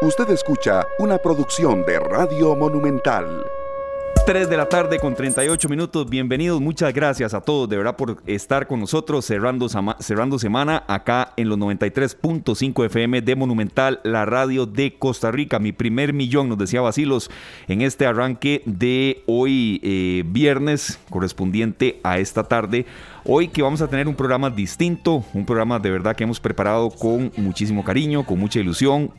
Usted escucha una producción de Radio Monumental. 3 de la tarde con 38 minutos. Bienvenidos, muchas gracias a todos de verdad por estar con nosotros cerrando, cerrando semana acá en los 93.5 FM de Monumental, la radio de Costa Rica. Mi primer millón, nos decía Basilos, en este arranque de hoy eh, viernes correspondiente a esta tarde. Hoy que vamos a tener un programa distinto, un programa de verdad que hemos preparado con muchísimo cariño, con mucha ilusión,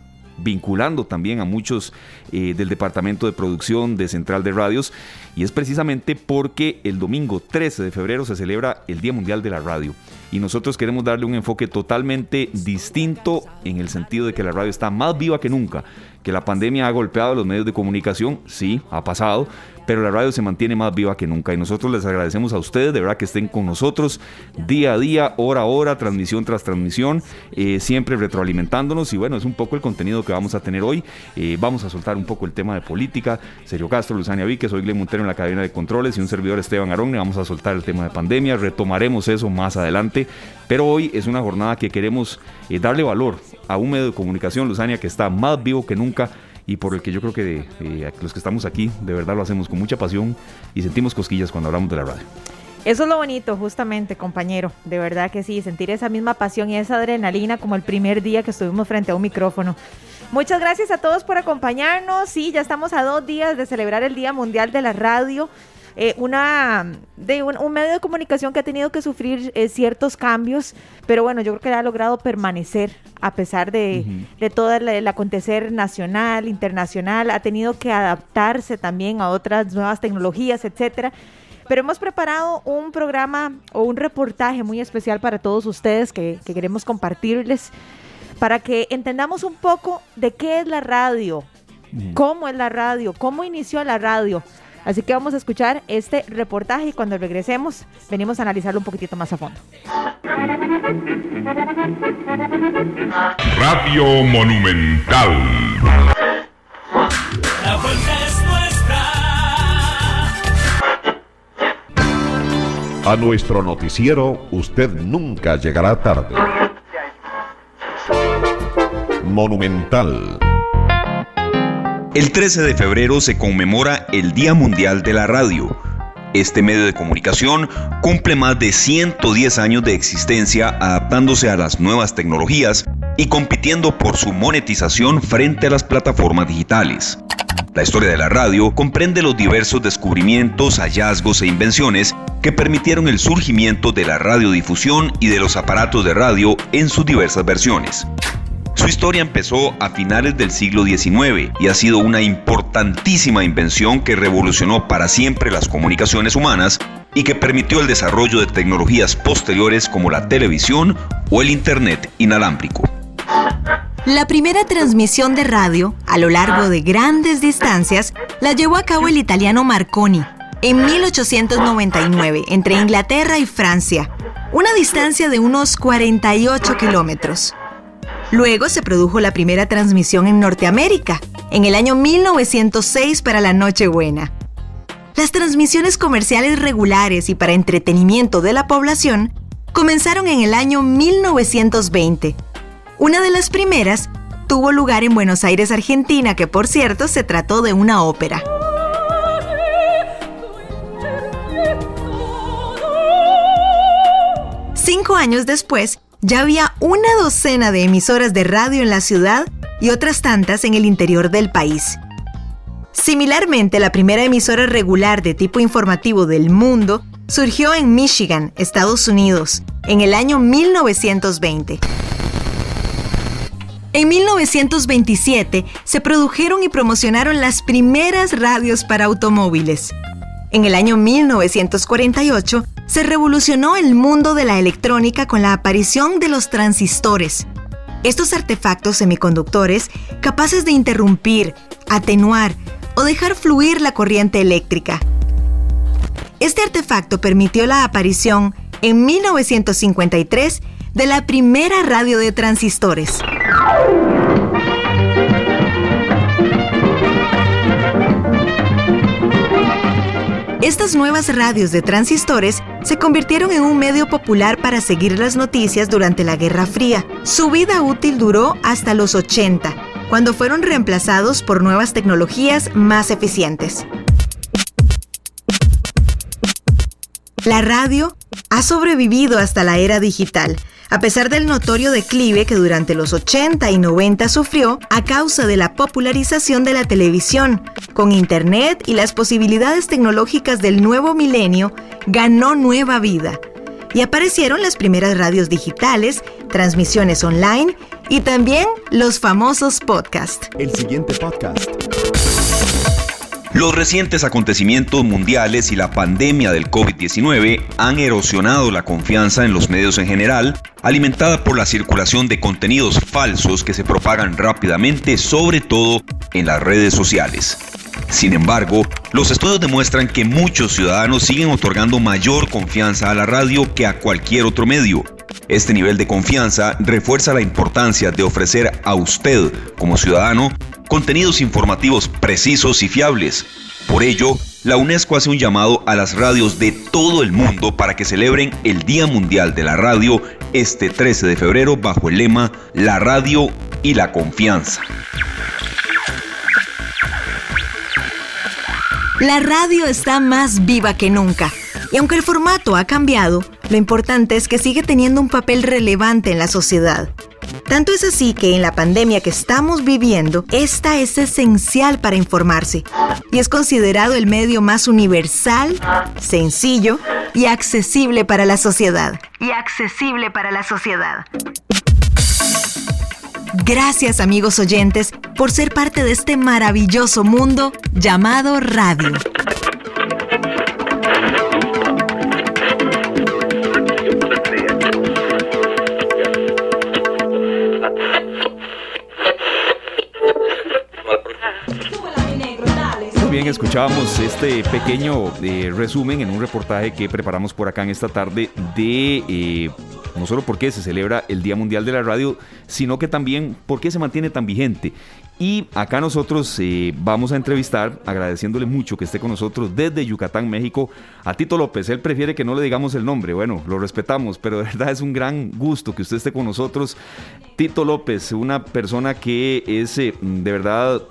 vinculando también a muchos eh, del departamento de producción de Central de Radios. Y es precisamente porque el domingo 13 de febrero se celebra el Día Mundial de la Radio. Y nosotros queremos darle un enfoque totalmente distinto en el sentido de que la radio está más viva que nunca, que la pandemia ha golpeado a los medios de comunicación, sí, ha pasado, pero la radio se mantiene más viva que nunca y nosotros les agradecemos a ustedes de verdad que estén con nosotros día a día, hora a hora, transmisión tras transmisión, eh, siempre retroalimentándonos y bueno, es un poco el contenido que vamos a tener hoy. Eh, vamos a soltar un poco el tema de política. Sergio Castro, Luzania Víquez, soy Glen Montero en la cadena de controles y un servidor Esteban Arón. Vamos a soltar el tema de pandemia, retomaremos eso más adelante, pero hoy es una jornada que queremos eh, darle valor a un medio de comunicación, Luzania, que está más vivo que nunca y por el que yo creo que eh, los que estamos aquí de verdad lo hacemos con mucha pasión y sentimos cosquillas cuando hablamos de la radio. Eso es lo bonito, justamente, compañero. De verdad que sí, sentir esa misma pasión y esa adrenalina como el primer día que estuvimos frente a un micrófono. Muchas gracias a todos por acompañarnos. Sí, ya estamos a dos días de celebrar el Día Mundial de la Radio. Eh, una, de un, medio de comunicación que ha tenido que sufrir eh, ciertos cambios, pero bueno, yo creo que ha logrado permanecer a pesar de, todo el, acontecer nacional, internacional, ha tenido que adaptarse también a otras nuevas tecnologías, etcétera. Pero hemos preparado un programa o un reportaje muy especial para todos ustedes que, queremos compartirles para que entendamos un poco de qué es la radio, cómo es la radio, cómo inició la radio. Así que vamos a escuchar este reportaje y cuando regresemos venimos a analizarlo un poquitito más a fondo. Radio Monumental. La vuelta es nuestra. A nuestro noticiero usted nunca llegará tarde. Monumental. El 13 de febrero se conmemora el Día Mundial de la Radio. Este medio de comunicación cumple más de 110 años de existencia adaptándose a las nuevas tecnologías y compitiendo por su monetización frente a las plataformas digitales. La historia de la radio comprende los diversos descubrimientos, hallazgos e invenciones que permitieron el surgimiento de la radiodifusión y de los aparatos de radio en sus diversas versiones. Su historia empezó a finales del siglo XIX y ha sido una importantísima invención que revolucionó para siempre las comunicaciones humanas y que permitió el desarrollo de tecnologías posteriores como la televisión o el Internet inalámbrico. La primera transmisión de radio, a lo largo de grandes distancias, la llevó a cabo el italiano Marconi en 1899 entre Inglaterra y Francia, una distancia de unos 48 kilómetros. Luego se produjo la primera transmisión en Norteamérica, en el año 1906 para la Nochebuena. Las transmisiones comerciales regulares y para entretenimiento de la población comenzaron en el año 1920. Una de las primeras tuvo lugar en Buenos Aires, Argentina, que por cierto se trató de una ópera. Cinco años después, ya había una docena de emisoras de radio en la ciudad y otras tantas en el interior del país. Similarmente, la primera emisora regular de tipo informativo del mundo surgió en Michigan, Estados Unidos, en el año 1920. En 1927 se produjeron y promocionaron las primeras radios para automóviles. En el año 1948 se revolucionó el mundo de la electrónica con la aparición de los transistores. Estos artefactos semiconductores capaces de interrumpir, atenuar o dejar fluir la corriente eléctrica. Este artefacto permitió la aparición en 1953 de la primera radio de transistores. Estas nuevas radios de transistores se convirtieron en un medio popular para seguir las noticias durante la Guerra Fría. Su vida útil duró hasta los 80 cuando fueron reemplazados por nuevas tecnologías más eficientes. La radio ha sobrevivido hasta la era digital, a pesar del notorio declive que durante los 80 y 90 sufrió a causa de la popularización de la televisión. Con Internet y las posibilidades tecnológicas del nuevo milenio, ganó nueva vida. Y aparecieron las primeras radios digitales, transmisiones online y también los famosos podcasts. El siguiente podcast los recientes acontecimientos mundiales y la pandemia del COVID-19 han erosionado la confianza en los medios en general, alimentada por la circulación de contenidos falsos que se propagan rápidamente, sobre todo en las redes sociales. Sin embargo, los estudios demuestran que muchos ciudadanos siguen otorgando mayor confianza a la radio que a cualquier otro medio. Este nivel de confianza refuerza la importancia de ofrecer a usted, como ciudadano, contenidos informativos precisos y fiables. Por ello, la UNESCO hace un llamado a las radios de todo el mundo para que celebren el Día Mundial de la Radio este 13 de febrero bajo el lema La radio y la confianza. La radio está más viva que nunca. Y aunque el formato ha cambiado, lo importante es que sigue teniendo un papel relevante en la sociedad. Tanto es así que en la pandemia que estamos viviendo, esta es esencial para informarse y es considerado el medio más universal, sencillo y accesible para la sociedad. Y accesible para la sociedad. Gracias amigos oyentes por ser parte de este maravilloso mundo llamado radio. Escuchábamos este pequeño eh, resumen en un reportaje que preparamos por acá en esta tarde de eh, no solo por qué se celebra el Día Mundial de la Radio, sino que también por qué se mantiene tan vigente. Y acá nosotros eh, vamos a entrevistar, agradeciéndole mucho que esté con nosotros desde Yucatán, México, a Tito López. Él prefiere que no le digamos el nombre, bueno, lo respetamos, pero de verdad es un gran gusto que usted esté con nosotros. Tito López, una persona que es de verdad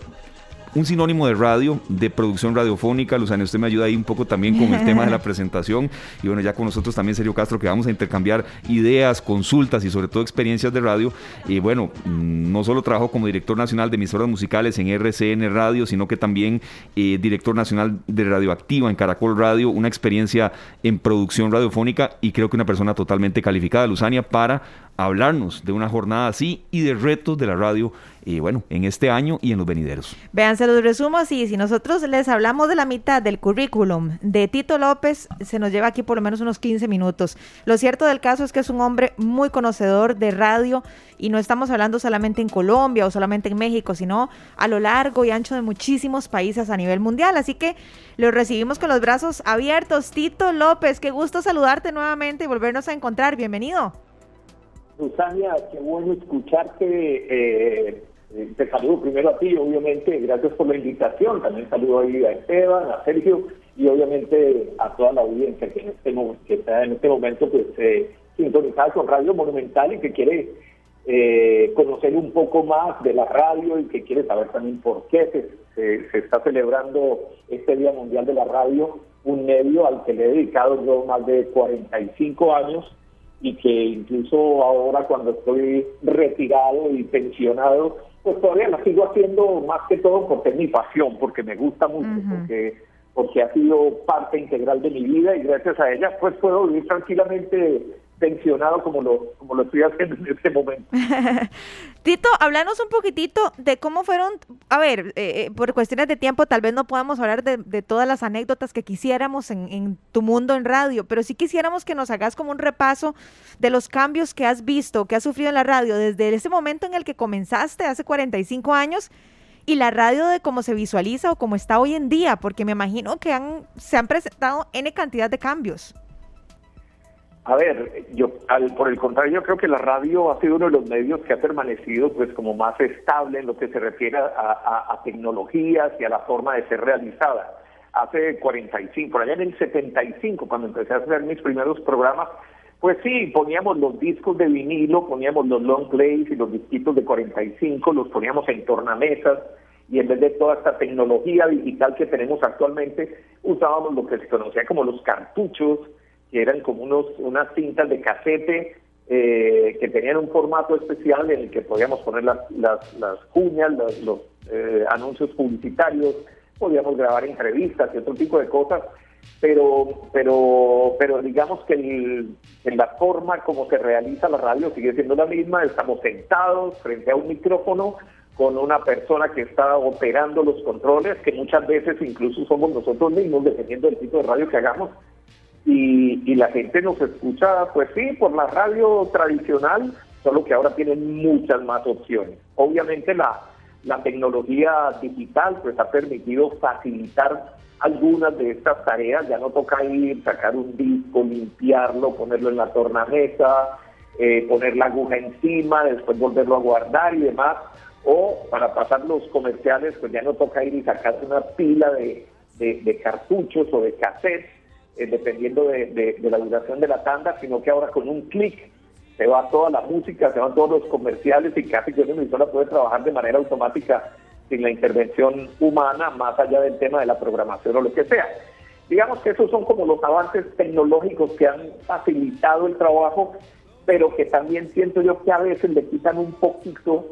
un sinónimo de radio, de producción radiofónica. Luzana, usted me ayuda ahí un poco también con el tema de la presentación. Y bueno, ya con nosotros también Sergio Castro, que vamos a intercambiar ideas, consultas y sobre todo experiencias de radio. Y bueno, mm, no solo trabajo como director nacional de emisoras musicales en RCN Radio, sino que también eh, director nacional de Radioactiva en Caracol Radio, una experiencia en producción radiofónica y creo que una persona totalmente calificada, Luzania, para hablarnos de una jornada así y de retos de la radio, y bueno, en este año y en los venideros. Vean, se los resumo así, si nosotros les hablamos de la mitad del currículum de Tito López, se nos lleva aquí por lo menos unos 15 minutos. Lo cierto del caso es que es un hombre muy conocedor de radio y no estamos hablando solamente en Colombia o solamente en México, sino a lo largo y ancho de muchísimos países a nivel mundial. Así que lo recibimos con los brazos abiertos. Tito López, qué gusto saludarte nuevamente y volvernos a encontrar. Bienvenido. Susania, qué bueno escucharte. Eh, eh, te saludo primero a ti, obviamente, gracias por la invitación. También saludo ahí a Esteban, a Sergio y obviamente a toda la audiencia que, en este, que está en este momento pues, eh, sintonizada con Radio Monumental y que quiere eh, conocer un poco más de la radio y que quiere saber también por qué se, se, está celebrando este Día Mundial de la Radio, un medio al que le he dedicado yo más de 45 años y que incluso ahora cuando estoy retirado y pensionado, pues todavía la sigo haciendo más que todo porque es mi pasión, porque me gusta mucho, porque porque ha sido parte integral de mi vida y gracias a ella pues puedo vivir tranquilamente pensionado como lo, como lo estoy haciendo en este momento. Tito, háblanos un poquitito de cómo fueron, a ver, eh, eh, por cuestiones de tiempo tal vez no podamos hablar de, todas las anécdotas que quisiéramos en, en, tu mundo en radio, pero sí quisiéramos que nos hagas como un repaso de los cambios que has visto, que has sufrido en la radio desde ese momento en el que comenzaste hace 45 años y la radio de cómo se visualiza o cómo está hoy en día, porque me imagino que han, se han presentado N cantidad de cambios. A ver, yo al, por el contrario, yo creo que la radio ha sido uno de los medios que ha permanecido pues como más estable en lo que se refiere a, tecnologías y a la forma de ser realizada. Hace 45, por allá en el 75, cuando empecé a hacer mis primeros programas, Pues sí, poníamos los discos de vinilo, poníamos los long plays y los disquitos de 45, los poníamos en tornamesas y en vez de toda esta tecnología digital que tenemos actualmente, usábamos lo que se conocía como los cartuchos, que eran como unos, unas cintas de casete eh, que tenían un formato especial en el que podíamos poner las, las, cuñas, los, eh, anuncios publicitarios, podíamos grabar entrevistas y otro tipo de cosas, pero, pero, pero digamos que en la forma como se realiza la radio sigue siendo la misma, estamos sentados frente a un micrófono con una persona que está operando los controles, que muchas veces incluso somos nosotros mismos, dependiendo del tipo de radio que hagamos, y, la gente nos escucha, pues sí, por la radio tradicional, solo que ahora tienen muchas más opciones. Obviamente la, la tecnología digital pues ha permitido facilitar algunas de estas tareas, ya no toca ir, sacar un disco, limpiarlo, ponerlo en la tornamesa, eh, poner la aguja encima, después volverlo a guardar y demás. O para pasar los comerciales, pues ya no toca ir y sacar una pila de, cartuchos o de cassettes, eh, dependiendo de, la duración de la tanda, sino que ahora con un clic se va toda la música, se van todos los comerciales y casi que una emisora puede trabajar de manera automática sin la intervención humana, más allá del tema de la programación o lo que sea. Digamos que esos son como los avances tecnológicos que han facilitado el trabajo, pero que también siento yo que a veces le quitan un poquito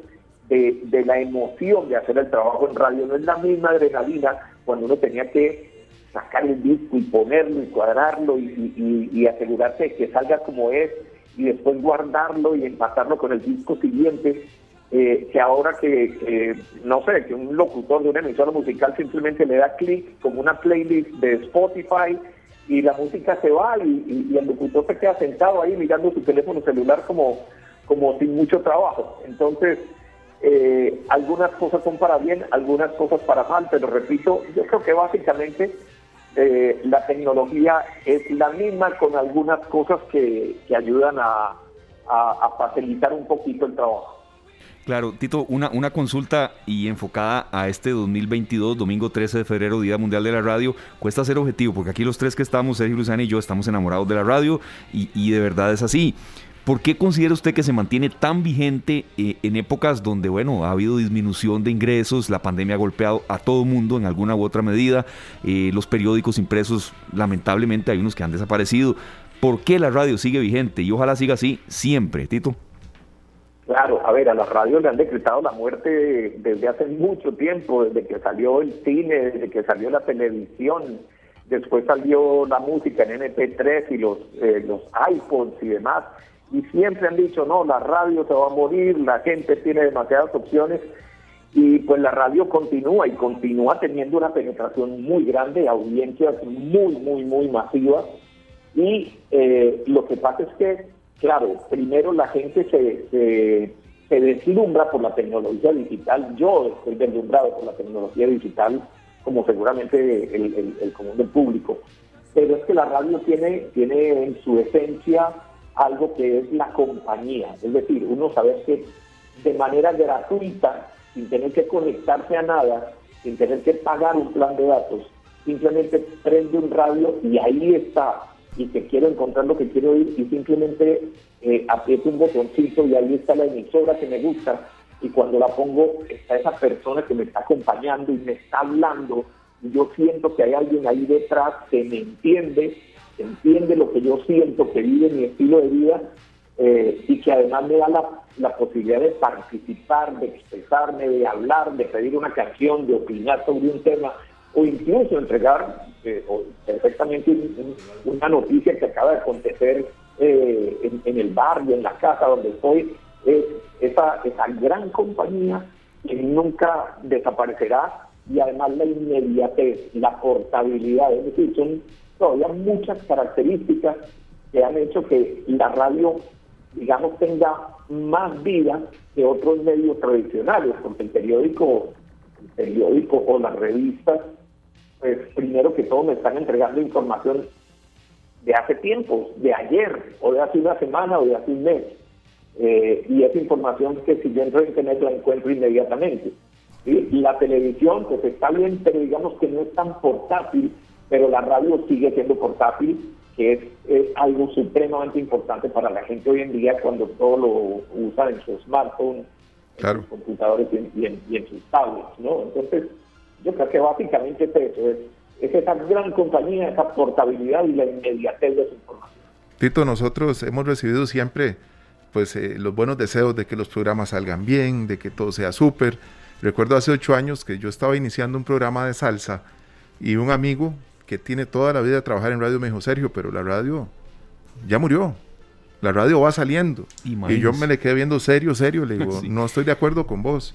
de, la emoción de hacer el trabajo en radio. No es la misma adrenalina cuando uno tenía que sacar el disco y ponerlo y cuadrarlo y, asegurarse de que salga como es y después guardarlo y empatarlo con el disco siguiente. Eh, que ahora que, no sé, que un locutor de una emisora musical simplemente le da clic como una playlist de Spotify y la música se va y, y, el locutor se queda sentado ahí mirando su teléfono celular como, como sin mucho trabajo. Entonces, eh, algunas cosas son para bien, algunas cosas para mal, pero repito, yo creo que básicamente eh, la tecnología es la misma con algunas cosas que, ayudan a, facilitar un poquito el trabajo. Claro, Tito, una, una consulta y enfocada a este 2022, domingo 13 de febrero, Día Mundial de la Radio, cuesta ser objetivo, porque aquí los tres que estamos, Sergio Luzana y yo, estamos enamorados de la radio y, y de verdad es así. ¿Por qué considera usted que se mantiene tan vigente eh, en épocas donde, bueno, ha habido disminución de ingresos, la pandemia ha golpeado a todo mundo en alguna u otra medida, eh, los periódicos impresos, lamentablemente hay unos que han desaparecido? ¿Por qué la radio sigue vigente? Y ojalá siga así siempre, Tito. Claro, a ver, a la radio le han decretado la muerte desde hace mucho tiempo, desde que salió el cine, desde que salió la televisión, después salió la música en MP3 y los, eh, los iPods y demás y siempre han dicho, no, la radio se va a morir, la gente tiene demasiadas opciones y pues la radio continúa y continúa teniendo una penetración muy grande, audiencias muy, muy, muy masivas y eh, lo que pasa es que, claro, primero la gente se, se, se deslumbra por la tecnología digital, yo estoy deslumbrado por la tecnología digital como seguramente el, el común del público, pero es que la radio tiene, tiene en su esencia algo que es la compañía. Es decir, uno sabe que de manera gratuita, sin tener que conectarse a nada, sin tener que pagar un plan de datos, simplemente prende un radio y ahí está. Y que quiero encontrar lo que quiero oír y simplemente eh, aprieto un botoncito y ahí está la emisora que me gusta. Y cuando la pongo, está esa persona que me está acompañando y me está hablando. Y yo siento que hay alguien ahí detrás que me entiende entiende lo que yo siento, que vive mi estilo de vida eh, y que además me da la, posibilidad de participar, de expresarme, de hablar, de pedir una canción, de opinar sobre un tema o incluso entregar eh, perfectamente una noticia que acaba de acontecer eh, en, el barrio, en la casa donde estoy, esa, esa gran compañía que nunca desaparecerá y además la inmediatez, la portabilidad, es decir, son todavía muchas características que han hecho que la radio, digamos, tenga más vida que otros medios tradicionales, porque el periódico, el periódico o las revistas, pues primero que todo me están entregando información de hace tiempo, de ayer, o de hace una semana, o de hace un mes. Eh, y esa información que si yo entro en internet la encuentro inmediatamente. Y la televisión, pues está bien, pero digamos que no es tan portátil pero la radio sigue siendo portátil que es, algo supremamente importante para la gente hoy en día cuando todo lo usa en su smartphone, en sus computadores y en, sus tablets, ¿no? Entonces, yo creo que básicamente es eso, es, esa gran compañía, esa portabilidad y la inmediatez de su información. Tito, nosotros hemos recibido siempre pues eh, los buenos deseos de que los programas salgan bien, de que todo sea súper. Recuerdo hace ocho años que yo estaba iniciando un programa de salsa y un amigo que tiene toda la vida de trabajar en radio me dijo, Sergio, pero la radio ya murió. La radio va saliendo. Y yo me le quedé viendo serio, serio. Le digo, no estoy de acuerdo con vos.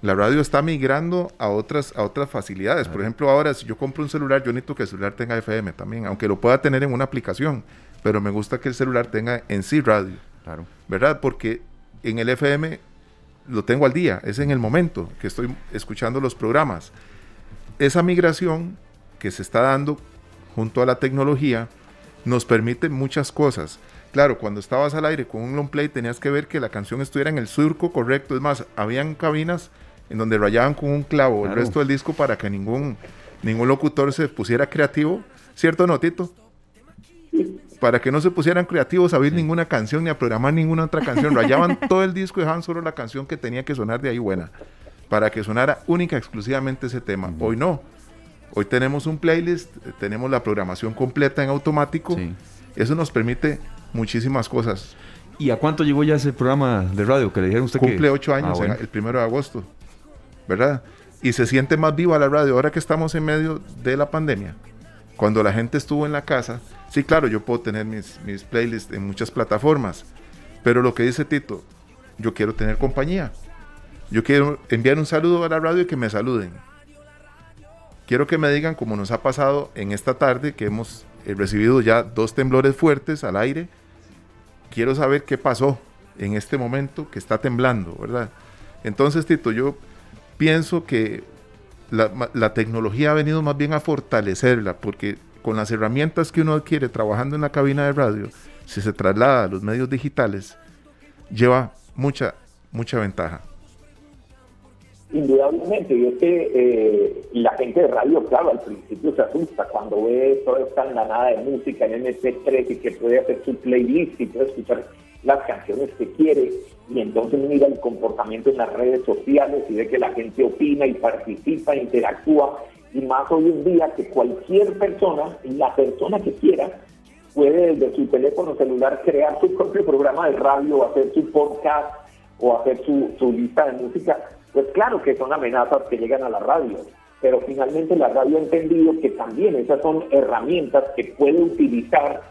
La radio está migrando a otras, a otras facilidades. Por ejemplo, ahora si yo compro un celular, yo necesito que el celular tenga FM también, aunque lo pueda tener en una aplicación. Pero me gusta que el celular tenga en sí radio. Claro. ¿Verdad? Porque en el FM lo tengo al día, es en el momento que estoy escuchando los programas. Esa migración que se está dando junto a la tecnología nos permite muchas cosas. Claro, cuando estabas al aire con un long play tenías que ver que la canción estuviera en el surco correcto. Es más, habían cabinas en donde rayaban con un clavo el resto del disco para que ningún, ningún locutor se pusiera creativo. ¿Cierto, Notito? Para que no se pusieran creativos a oír ninguna canción ni a programar ninguna otra canción. Rayaban todo el disco y dejaban solo la canción que tenía que sonar de ahí buena. Para que sonara única, exclusivamente ese tema. Hoy no Hoy tenemos un playlist, tenemos la programación completa en automático. Eso nos permite muchísimas cosas. ¿Y a cuánto llegó ya ese programa de radio que le dijeron usted Cumple ocho años, ah, el primero de agosto, ¿verdad? Y se siente más viva la radio ahora que estamos en medio de la pandemia. Cuando la gente estuvo en la casa, sí, claro, yo puedo tener mis, mis playlists en muchas plataformas, pero lo que dice Tito, yo quiero tener compañía. Yo quiero enviar un saludo a la radio y que me saluden Quiero que me digan, como nos ha pasado en esta tarde, que hemos eh, recibido ya dos temblores fuertes al aire. Quiero saber qué pasó en este momento que está temblando, ¿verdad? Entonces, Tito, yo pienso que la, tecnología ha venido más bien a fortalecerla, porque con las herramientas que uno adquiere trabajando en la cabina de radio, si se traslada a los medios digitales, lleva mucha, mucha ventaja. Indudablemente, y es que eh, la gente de radio, claro, al principio se asusta cuando ve toda esta andanada de música en MP3 y que puede hacer su playlist y puede escuchar las canciones que quiere, y entonces mira el comportamiento en las redes sociales y ve que la gente opina y participa, interactúa, y más hoy en día que cualquier persona, la persona que quiera, puede desde su teléfono celular crear su propio programa de radio, hacer su podcast o hacer su, su lista de música pues claro que son amenazas que llegan a la radio, pero finalmente la radio ha entendido que también esas son herramientas que puede utilizar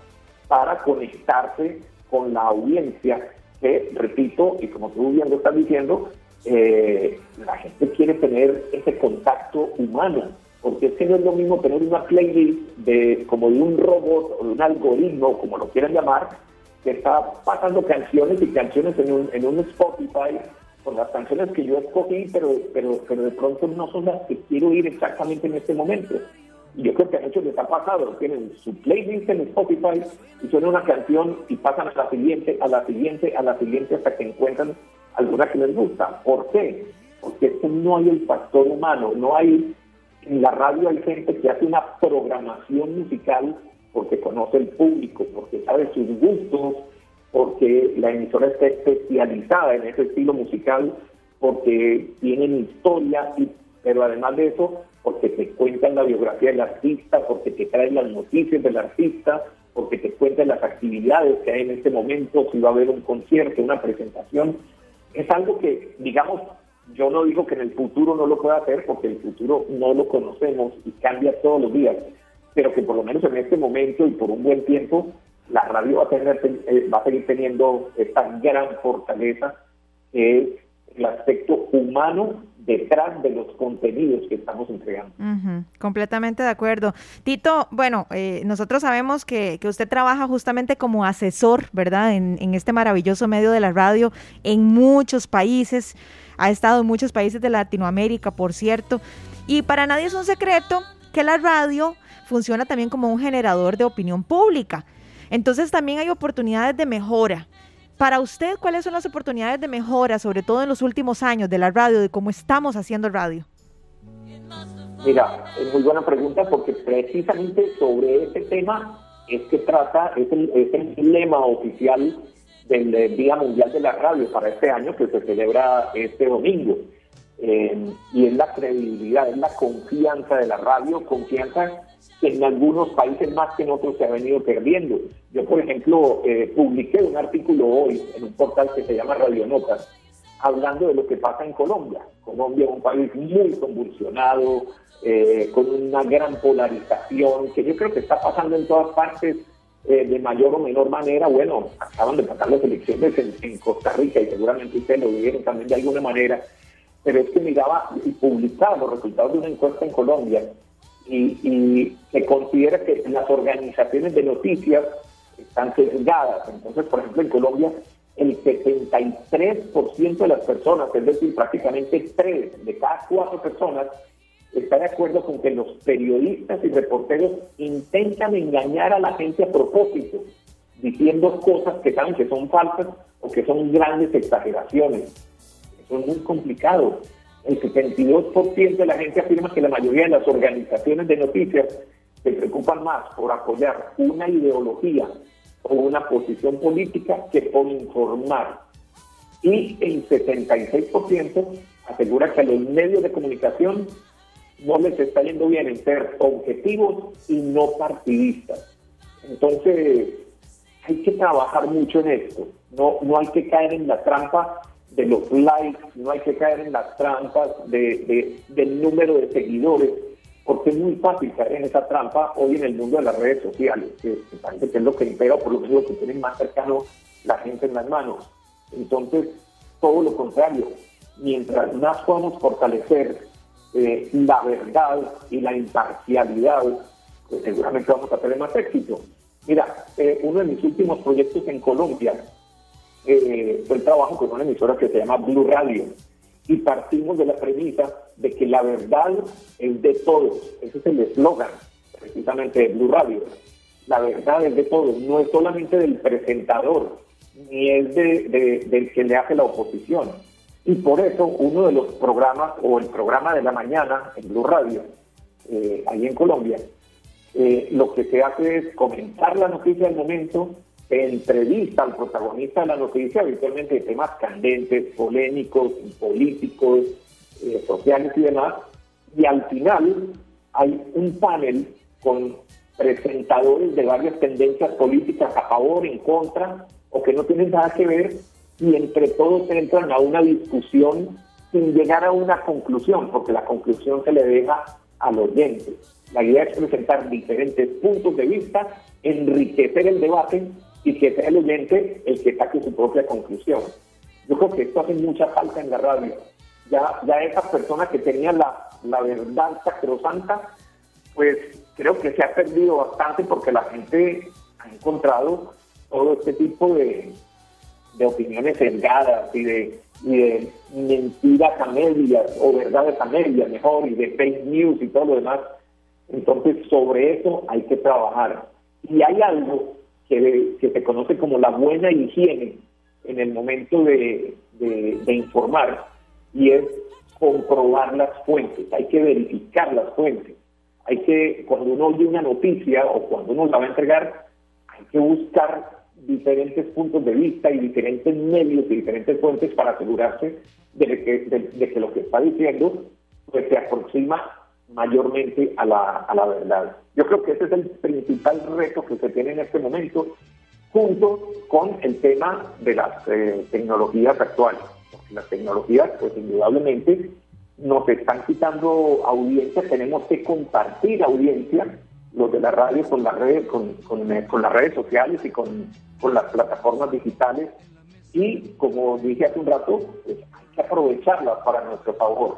para conectarse con la audiencia, que, repito, y como tú bien lo estás diciendo, eh, la gente quiere tener ese contacto humano, porque es que no es lo mismo tener una playlist de, como de un robot o de un algoritmo, como lo quieran llamar, que está pasando canciones y canciones en un, en un Spotify con las canciones que yo escogí, pero, pero, pero de pronto no son las que quiero ir exactamente en este momento. Y yo creo que a muchos les ha pasado, tienen su playlist en Spotify y suena una canción y pasan a la siguiente, a la siguiente, a la siguiente hasta que encuentran alguna que les gusta. ¿Por qué? Porque no hay el factor humano, no hay, en la radio hay gente que hace una programación musical porque conoce el público, porque sabe sus gustos, porque la emisora está especializada en ese estilo musical, porque tienen historia, y, pero además de eso, porque te cuentan la biografía del artista, porque te traen las noticias del artista, porque te cuentan las actividades que hay en este momento, si va a haber un concierto, una presentación. Es algo que, digamos, yo no digo que en el futuro no lo pueda hacer, porque el futuro no lo conocemos y cambia todos los días, pero que por lo menos en este momento y por un buen tiempo la radio va a, tener, eh, va a seguir teniendo esta gran fortaleza el aspecto humano detrás de los contenidos que estamos entregando. completamente de acuerdo. Tito, bueno, eh, nosotros sabemos que, que, usted trabaja justamente como asesor, ¿verdad? En, en, este maravilloso medio de la radio en muchos países, ha estado en muchos países de Latinoamérica, por cierto, y para nadie es un secreto que la radio funciona también como un generador de opinión pública. Entonces también hay oportunidades de mejora. Para usted, ¿cuáles son las oportunidades de mejora, sobre todo en los últimos años de la radio, de cómo estamos haciendo radio? Mira, es muy buena pregunta porque precisamente sobre ese tema es que trata, es el, es el lema oficial del Día Mundial de la Radio para este año que se celebra este domingo. Eh, y es la credibilidad, es la confianza de la radio, confianza que en algunos países más que en otros se ha venido perdiendo. Yo, por ejemplo, eh, publiqué un artículo hoy en un portal que se llama Radio Notas, hablando de lo que pasa en Colombia. Colombia es un país muy convulsionado, con una gran polarización, que yo creo que está pasando en todas partes eh, de mayor o menor manera, bueno, acaban de pasar las elecciones en, Costa Rica y seguramente ustedes lo vivieron también de alguna manera, pero es que miraba y publicaba los resultados de una encuesta en Colombia y, se considera que las organizaciones de noticias están sesgadas. Entonces, por ejemplo, en Colombia el 73% de las personas, es decir, prácticamente 3 de cada 4 personas, está de acuerdo con que los periodistas y reporteros intentan engañar a la gente a propósito, diciendo cosas que saben que son falsas o que son grandes exageraciones. Eso es muy complicado. El 72% de la gente afirma que la mayoría de las organizaciones de noticias se preocupan más por apoyar una ideología o una posición política que por informar. Y el 76% asegura que los medios de comunicación no les está yendo bien en ser objetivos y no partidistas. Entonces, hay que trabajar mucho en esto. No, no hay que caer en la trampa de los likes, no hay que caer en las trampas de, del número de seguidores, porque es muy fácil caer en esa trampa hoy en el mundo de las redes sociales, que, parece que es lo que impera, por lo menos lo que tienen más cercano la gente en las manos. Entonces, todo lo contrario, mientras más podamos fortalecer eh, la verdad y la imparcialidad, pues seguramente vamos a tener más éxito. Mira, eh, uno de mis últimos proyectos en Colombia eh, fue el trabajo con una emisora que se llama Blue Radio y partimos de la premisa de que la verdad es de todos. Ese es el eslogan precisamente de Blue Radio. La verdad es de todos, no es solamente del presentador, ni es de, del que le hace la oposición. Y por eso uno de los programas, o el programa de la mañana en Blue Radio, eh, ahí en Colombia, eh, lo que se hace es comentar la noticia del momento, entrevista al protagonista de la noticia, habitualmente de temas candentes, polémicos, políticos, eh, sociales y demás, y al final hay un panel con presentadores de varias tendencias políticas a favor, en contra, o que no tienen nada que ver, y entre todos entran a una discusión sin llegar a una conclusión, porque la conclusión se le deja al oyente. La idea es presentar diferentes puntos de vista, enriquecer el debate y que sea el oyente el que saque su propia conclusión. Yo creo que esto hace mucha falta en la radio. Ya, ya esa persona que tenía la, la verdad sacrosanta, pues creo que se ha perdido bastante porque la gente ha encontrado todo este tipo de, de opiniones sesgadas y de, de mentiras a medias o verdades a medias mejor y de fake news y todo lo demás. Entonces sobre eso hay que trabajar. Y hay algo que, que se conoce como la buena higiene en el momento de, de, informar y es comprobar las fuentes, hay que verificar las fuentes. Hay que, cuando uno oye una noticia o cuando uno la va a entregar, hay que buscar diferentes puntos de vista y diferentes medios y diferentes fuentes para asegurarse de que, de, que lo que está diciendo pues se aproxima mayormente a la, a la verdad. Yo creo que ese es el principal reto que se tiene en este momento, junto con el tema de las eh, tecnologías actuales. Porque las tecnologías, pues indudablemente, nos están quitando audiencia, tenemos que compartir audiencia los de la radio con, las redes, con, eh, con, las redes sociales y con, con, las plataformas digitales. Y como dije hace un rato, pues hay que aprovecharlas para nuestro favor.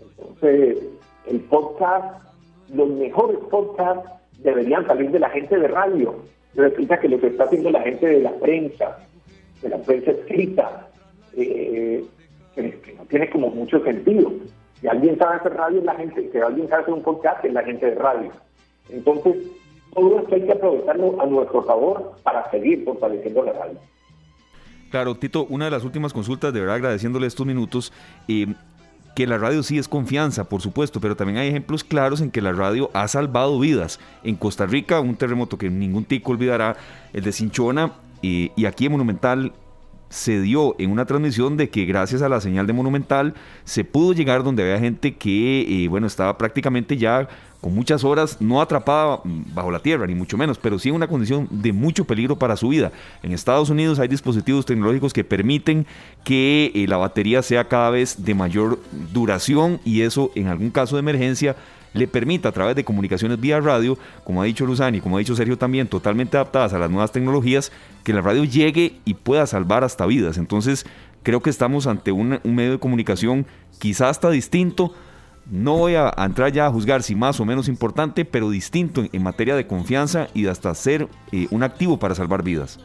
Entonces, el podcast, los mejores podcasts deberían salir de la gente de radio. Resulta que lo que está haciendo la gente de la prensa, de la prensa escrita, eh, que, no tiene como mucho sentido. Si alguien sabe hacer radio es la gente, si alguien sabe hacer un podcast es la gente de radio. Entonces, todo esto hay que aprovecharlo a nuestro favor para seguir fortaleciendo la radio. Claro, Tito, una de las últimas consultas, de verdad agradeciéndole estos minutos. Que la radio sí es confianza, por supuesto, pero también hay ejemplos claros en que la radio ha salvado vidas. En Costa Rica, un terremoto que ningún tico olvidará, el de Cinchona, y, y aquí en Monumental se dio en una transmisión de que gracias a la señal de Monumental se pudo llegar donde había gente que, eh, bueno, estaba prácticamente ya con muchas horas, no atrapada bajo la tierra, ni mucho menos, pero sí en una condición de mucho peligro para su vida. En Estados Unidos hay dispositivos tecnológicos que permiten que eh, la batería sea cada vez de mayor duración y eso en algún caso de emergencia le permita a través de comunicaciones vía radio, como ha dicho Luzani, como ha dicho Sergio también, totalmente adaptadas a las nuevas tecnologías, que la radio llegue y pueda salvar hasta vidas. Entonces, creo que estamos ante un, medio de comunicación quizás hasta distinto. No voy a, entrar ya a juzgar si más o menos importante, pero distinto en, materia de confianza y de hasta ser eh, un activo para salvar vidas.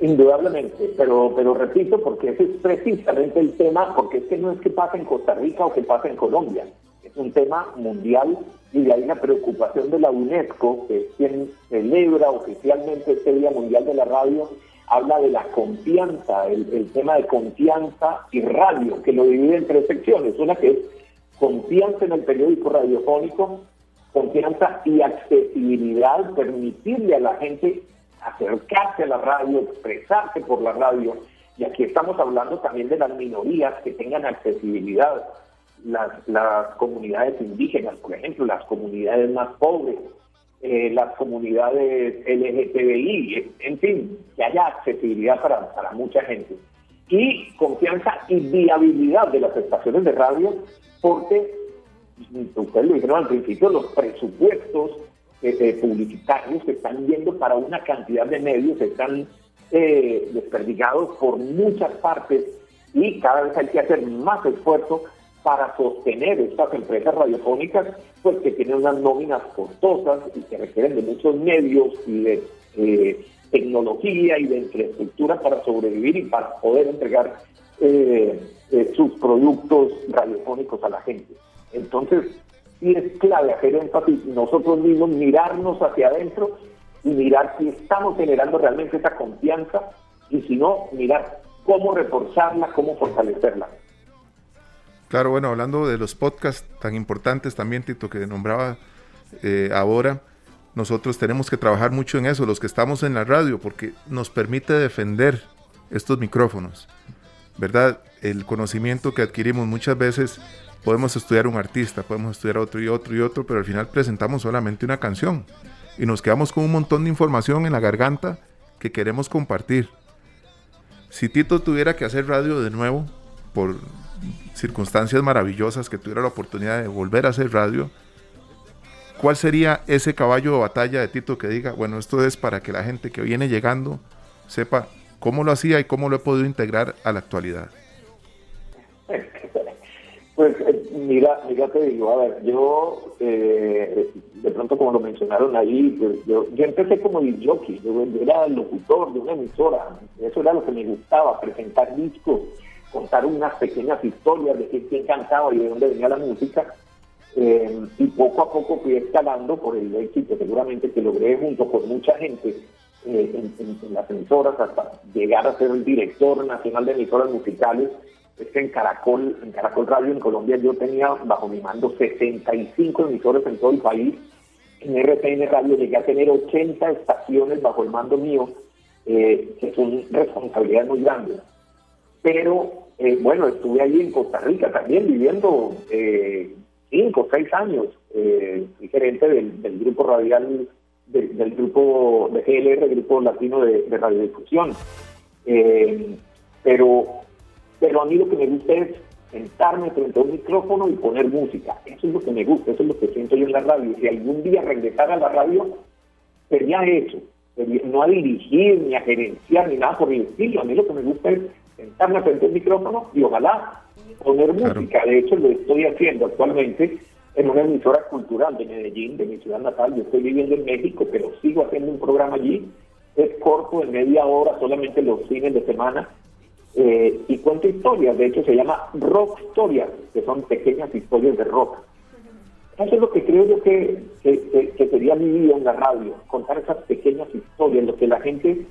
Indudablemente, pero, pero repito, porque ese es precisamente el tema, porque es que no es que pase en Costa Rica o que pase en Colombia un tema mundial y ahí la preocupación de la UNESCO, que es quien celebra oficialmente este Día Mundial de la Radio, habla de la confianza, el, tema de confianza y radio, que lo divide en tres secciones. Una que es confianza en el periódico radiofónico, confianza y accesibilidad, permitirle a la gente acercarse a la radio, expresarse por la radio. Y aquí estamos hablando también de las minorías que tengan accesibilidad las, las comunidades indígenas, por ejemplo, las comunidades más pobres, eh, las comunidades LGTBI, en fin, que haya accesibilidad para, para mucha gente. Y confianza y viabilidad de las estaciones de radio, porque, ustedes lo dijeron al principio, los presupuestos eh, eh, publicitarios que están yendo para una cantidad de medios están desperdigados por muchas partes y cada vez hay que hacer más esfuerzo para sostener estas empresas radiofónicas, pues que tienen unas nóminas costosas y que requieren de muchos medios y de eh, tecnología y de infraestructura para sobrevivir y para poder entregar eh, eh, sus productos radiofónicos a la gente. Entonces, sí es clave hacer énfasis nosotros mismos, mirarnos hacia adentro y mirar si estamos generando realmente esa confianza y si no, mirar cómo reforzarla, cómo fortalecerla. Claro, bueno, hablando de los podcasts tan importantes también, Tito, que nombraba eh, ahora, nosotros tenemos que trabajar mucho en eso, los que estamos en la radio, porque nos permite defender estos micrófonos, ¿verdad? El conocimiento que adquirimos muchas veces, podemos estudiar un artista, podemos estudiar otro y otro y otro, pero al final presentamos solamente una canción y nos quedamos con un montón de información en la garganta que queremos compartir. Si Tito tuviera que hacer radio de nuevo, por circunstancias maravillosas que tuviera la oportunidad de volver a hacer radio, ¿cuál sería ese caballo de batalla de Tito que diga, bueno, esto es para que la gente que viene llegando sepa cómo lo hacía y cómo lo he podido integrar a la actualidad? Pues eh, mira, mira te digo, a ver, yo eh, de pronto como lo mencionaron ahí, pues, yo, yo empecé como jockey, yo, yo era locutor de una emisora, eso era lo que me gustaba, presentar discos, contar unas pequeñas historias de quién cantaba y de dónde venía la música. Eh, y poco a poco fui escalando por el éxito seguramente que logré junto con mucha gente eh, en, las emisoras hasta llegar a ser el director nacional de emisoras musicales. Es que en Caracol, en Caracol Radio en Colombia yo tenía bajo mi mando 65 emisoras en todo el país. En RTN Radio llegué a tener 80 estaciones bajo el mando mío, eh, que son responsabilidades muy grandes. Pero eh, bueno, estuve allí en Costa Rica también viviendo eh, cinco, seis años. Eh, fui gerente del, grupo radial, del grupo de GLR, Grupo Latino de, Radiodifusión. Eh, pero, pero a mí lo que me gusta es sentarme frente a un micrófono y poner música. Eso es lo que me gusta, eso es lo que siento yo en la radio. Si algún día regresara a la radio, sería eso. no a dirigir, ni a gerenciar, ni nada por el estilo. A mí lo que me gusta es sentarme frente al micrófono y ojalá poner música. De hecho, lo estoy haciendo actualmente en una emisora cultural de Medellín, de mi ciudad natal. Yo estoy viviendo en México, pero sigo haciendo un programa allí. Es corto, de media hora, solamente los fines de semana. Eh, y cuento historias. De hecho, se llama Rock Historias, que son pequeñas historias de rock. Eso es lo que creo yo que, que, que sería mi vida en la radio, contar esas pequeñas historias, lo que la gente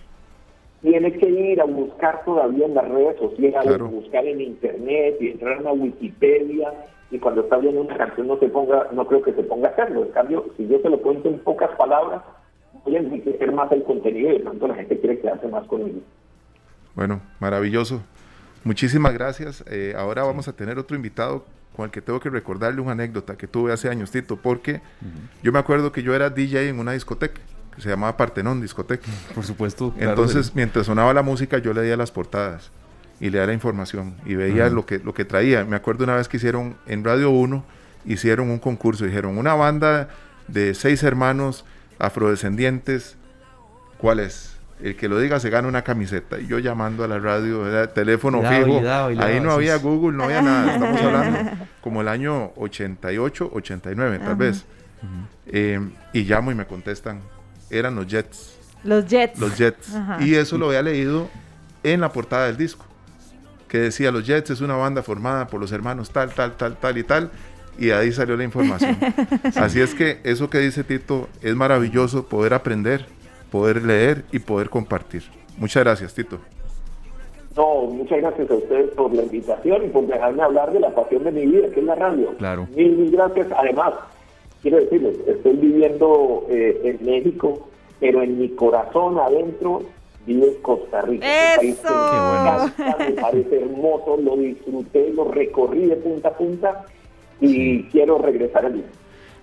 tiene que ir a buscar todavía en las redes sociales, buscar en internet y entrar en una Wikipedia y cuando está viendo una canción no se ponga, no creo que se ponga a hacerlo. En cambio, si yo se lo cuento en pocas palabras, voy a enriquecer más el contenido y de pronto la gente quiere quedarse más conmigo. Bueno, maravilloso. Muchísimas gracias. Eh, ahora vamos a tener otro invitado con el que tengo que recordarle una anécdota que tuve hace años, Tito, porque yo me acuerdo que yo era DJ en una discoteca que se llamaba Partenón Discoteca. Por supuesto. Entonces, mientras sonaba la música, yo leía las portadas y leía la información y veía lo, que, lo que traía. Me acuerdo una vez que hicieron en Radio 1, hicieron un concurso, dijeron una banda de seis hermanos afrodescendientes, ¿cuál es? El que lo diga se gana una camiseta. Y yo llamando a la radio, teléfono fijo. ahí no había Google, no había nada. Estamos hablando como el año 88, 89, tal vez. Eh, y llamo y me contestan, eran los Jets. Los Jets. Los Jets. Y eso lo había leído en la portada del disco, que decía, los Jets es una banda formada por los hermanos tal, tal, tal, tal y tal. Y ahí salió la información. Así es que eso que dice Tito es maravilloso poder aprender, poder leer y poder compartir. Muchas gracias, Tito. No, muchas gracias a ustedes por la invitación y por dejarme hablar de la pasión de mi vida, que es la radio. Claro. Mil, mil gracias. Además, quiero decirles, estoy viviendo eh, en México, pero en mi corazón adentro vive Costa Rica. ¡Eso! me parece hermoso, lo disfruté, lo recorrí de punta a punta y quiero regresar allí.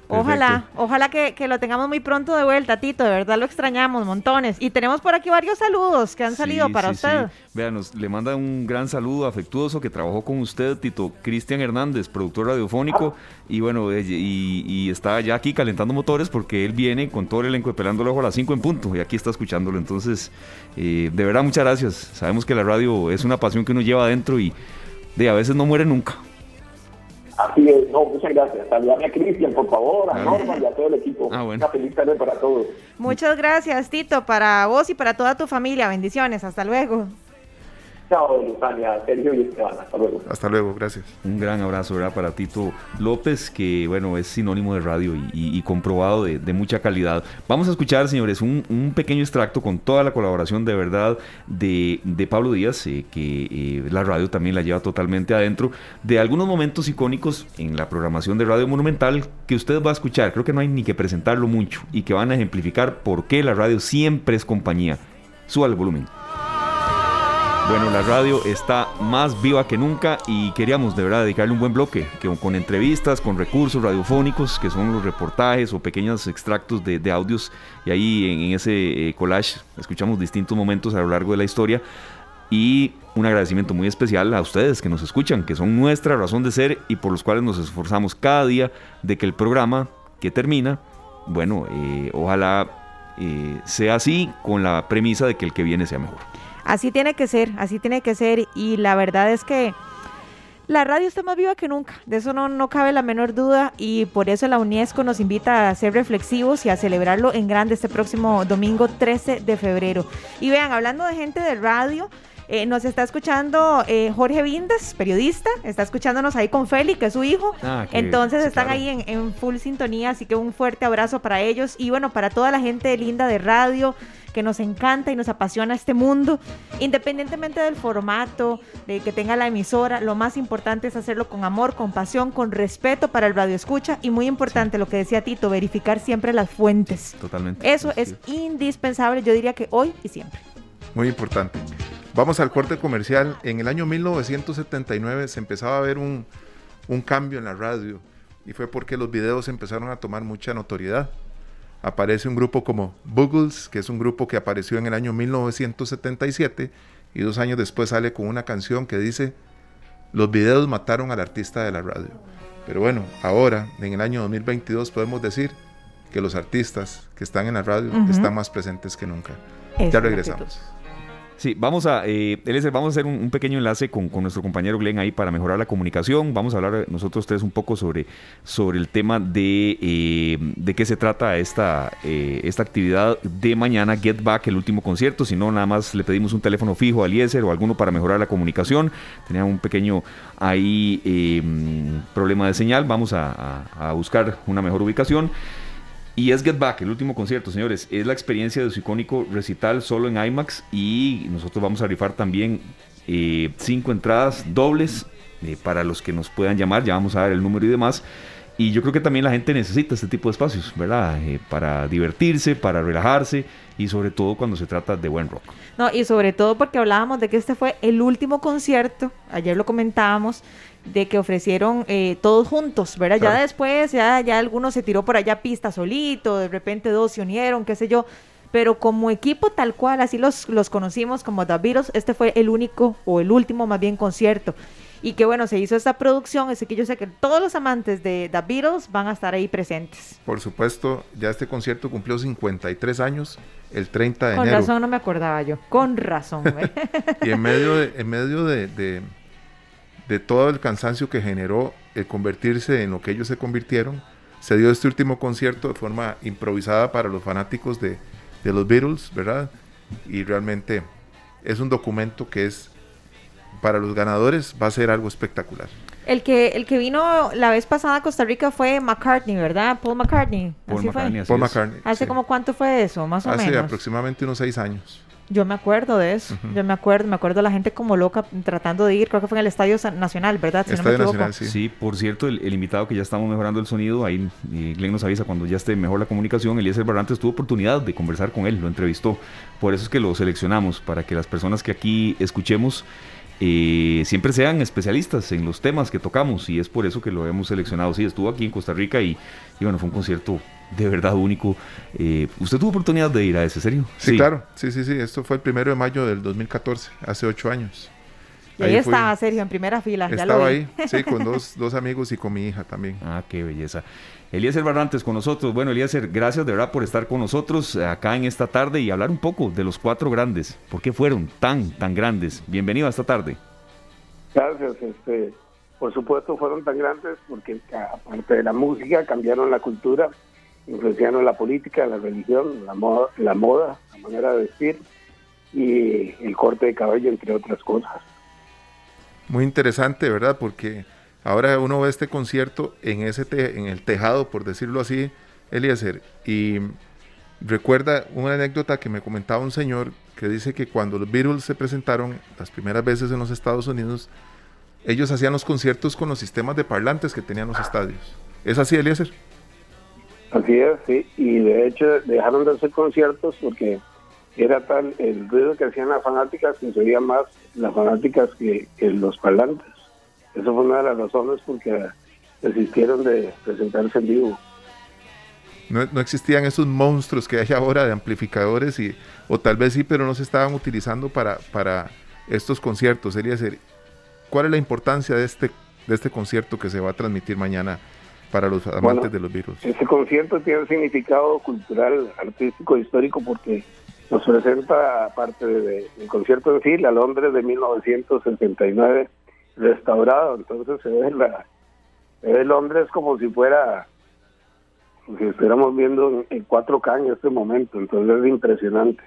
Ojalá, ojalá que, lo tengamos muy pronto de vuelta, Tito. De verdad lo extrañamos, montones. Y tenemos por aquí varios saludos que han salido para usted. Sí. le manda un gran saludo afectuoso que trabajó con usted, Tito Cristian Hernández, productor radiofónico. Y bueno, y, está ya aquí calentando motores porque él viene con todo el elenco de Pelando el Ojo a las 5 en punto. Y aquí está escuchándolo. Entonces, eh, de verdad, muchas gracias. Sabemos que la radio es una pasión que uno lleva adentro y de a veces no muere nunca. Así es, no, muchas gracias. Saludame a Cristian, por favor, a Norma y a todo el equipo. Ah, Una feliz tarde para todos. Muchas gracias, Tito, para vos y para toda tu familia. Bendiciones, hasta luego. Chao, Luzania, Sergio y Esteban. Hasta luego. Hasta luego, gracias. Un gran abrazo ¿verdad? para Tito López, que bueno, es sinónimo de radio y, comprobado de, mucha calidad. Vamos a escuchar, señores, un, pequeño extracto con toda la colaboración de verdad de, Pablo Díaz, eh, que eh, la radio también la lleva totalmente adentro, de algunos momentos icónicos en la programación de Radio Monumental que usted va a escuchar. Creo que no hay ni que presentarlo mucho y que van a ejemplificar por qué la radio siempre es compañía. Suba el volumen. Bueno, la radio está más viva que nunca y queríamos de verdad dedicarle un buen bloque que, con entrevistas, con recursos radiofónicos, que son los reportajes o pequeños extractos de, audios. Y ahí en, ese eh, collage escuchamos distintos momentos a lo largo de la historia. Y un agradecimiento muy especial a ustedes que nos escuchan, que son nuestra razón de ser y por los cuales nos esforzamos cada día de que el programa que termina, bueno, eh, ojalá eh, sea así con la premisa de que el que viene sea mejor. Así tiene que ser, así tiene que ser. Y la verdad es que la radio está más viva que nunca, de eso no, no cabe la menor duda. Y por eso la UNESCO nos invita a ser reflexivos y a celebrarlo en grande este próximo domingo 13 de febrero. Y vean, hablando de gente de radio, eh, nos está escuchando eh, Jorge Vindas, periodista, está escuchándonos ahí con Feli, que es su hijo. Ah, Entonces están ahí en, en, full sintonía, así que un fuerte abrazo para ellos. Y bueno, para toda la gente linda de radio, que nos encanta y nos apasiona este mundo, independientemente del formato, de que tenga la emisora, lo más importante es hacerlo con amor, con pasión, con respeto para el radio escucha y muy importante lo que decía Tito, verificar siempre las fuentes. Totalmente. Eso es indispensable, yo diría que hoy y siempre. Muy importante. Vamos al corte comercial. En el año 1979 se empezaba a ver un, un cambio en la radio y fue porque los videos empezaron a tomar mucha notoriedad aparece un grupo como Buggles, que es un grupo que apareció en el año 1977 y dos años después sale con una canción que dice, los videos mataron al artista de la radio. Pero bueno, ahora, en el año 2022, podemos decir que los artistas que están en la radio están más presentes que nunca. ya regresamos. Sí, vamos a, eh, vamos a hacer un, pequeño enlace con, nuestro compañero Glenn ahí para mejorar la comunicación. Vamos a hablar nosotros tres un poco sobre, sobre el tema de, eh, de qué se trata esta, eh, esta actividad de mañana, Get Back, el último concierto. Si no, nada más le pedimos un teléfono fijo a Eliezer o alguno para mejorar la comunicación. Tenía un pequeño ahí problema de señal. Vamos a buscar una mejor ubicación. Y es Get Back, el último concierto, señores. Es la experiencia de su icónico recital solo en IMAX. Y nosotros vamos a rifar también eh, cinco entradas dobles eh, para los que nos puedan llamar. Ya vamos a dar el número y demás. Y yo creo que también la gente necesita este tipo de espacios, ¿verdad? Eh, para divertirse, para relajarse y sobre todo cuando se trata de buen rock. No, y sobre todo porque hablábamos de que este fue el último concierto, ayer lo comentábamos, de que ofrecieron eh, todos juntos, ¿verdad? Ya después, ya, ya algunos se tiró por allá pista solito, de repente dos se unieron, qué sé yo. Pero como equipo tal cual, así los, los conocimos como The Beatles, este fue el único o el último más bien concierto y que bueno, se hizo esta producción, así que yo sé que todos los amantes de The Beatles van a estar ahí presentes. Por supuesto, ya este concierto cumplió 53 años el 30 de enero. Con razón no me acordaba yo, con razón. y en medio, de, en medio de, de, todo el cansancio que generó el convertirse en lo que ellos se convirtieron, se dio este último concierto de forma improvisada para los fanáticos de, de los Beatles, ¿verdad? Y realmente es un documento que es para los ganadores va a ser algo espectacular. El que, el que vino la vez pasada a Costa Rica fue McCartney, ¿verdad? Paul McCartney. Paul McCartney, Paul McCartney. ¿Hace como cuánto fue eso, más o menos? Hace aproximadamente unos seis años. Yo me acuerdo de eso, yo me acuerdo, me acuerdo de la gente como loca tratando de ir, creo que fue en el Estadio Nacional, ¿verdad? Si Estadio Nacional, sí. sí. por cierto, el, invitado que ya estamos mejorando el sonido, ahí Glenn nos avisa cuando ya esté mejor la comunicación, Eliezer Barrantes tuvo oportunidad de conversar con él, lo entrevistó, por eso es que lo seleccionamos, para que las personas que aquí escuchemos eh, siempre sean especialistas en los temas que tocamos y es por eso que lo hemos seleccionado. Sí, estuvo aquí en Costa Rica y, bueno, fue un concierto de verdad único. Eh, ¿Usted tuvo oportunidad de ir a ese, serio? Sí, claro, sí, sí, sí, esto fue el primero de mayo del 2014, hace ocho años. Y ahí, estaba Sergio en primera fila. Estaba ahí, sí, con dos, dos amigos y con mi hija también. Ah, qué belleza. Eliezer Barrantes con nosotros. Bueno, Eliezer, gracias de verdad por estar con nosotros acá en esta tarde y hablar un poco de los cuatro grandes. ¿Por qué fueron tan, tan grandes? Bienvenido a esta tarde. Gracias. Este, por supuesto fueron tan grandes porque aparte de la música cambiaron la cultura, influenciaron la política, la religión, la moda, la, moda, la manera de vestir y el corte de cabello, entre otras cosas. Muy interesante, ¿verdad? Porque Ahora uno ve este concierto en, ese en el tejado, por decirlo así, Eliezer, y recuerda una anécdota que me comentaba un señor que dice que cuando los Beatles se presentaron las primeras veces en los Estados Unidos, ellos hacían los conciertos con los sistemas de parlantes que tenían los estadios. ¿Es así, Eliezer? Así es, sí. Y de hecho dejaron de hacer conciertos porque era tal el ruido que hacían las fanáticas que se oía más las fanáticas que los parlantes. Eso fue una de las razones porque desistieron de presentarse en vivo. No, no, existían esos monstruos que hay ahora de amplificadores y o tal vez sí, pero no se estaban utilizando para, para estos conciertos. Sería ser, ¿cuál es la importancia de este de este concierto que se va a transmitir mañana para los amantes de los virus? Este concierto tiene un significado cultural, artístico, histórico porque nos presenta aparte del concierto en sí, la Londres de 1969 restaurado, entonces se ve, la, se ve Londres como si fuera, como si estuviéramos viendo en 4K en este momento, entonces es impresionante.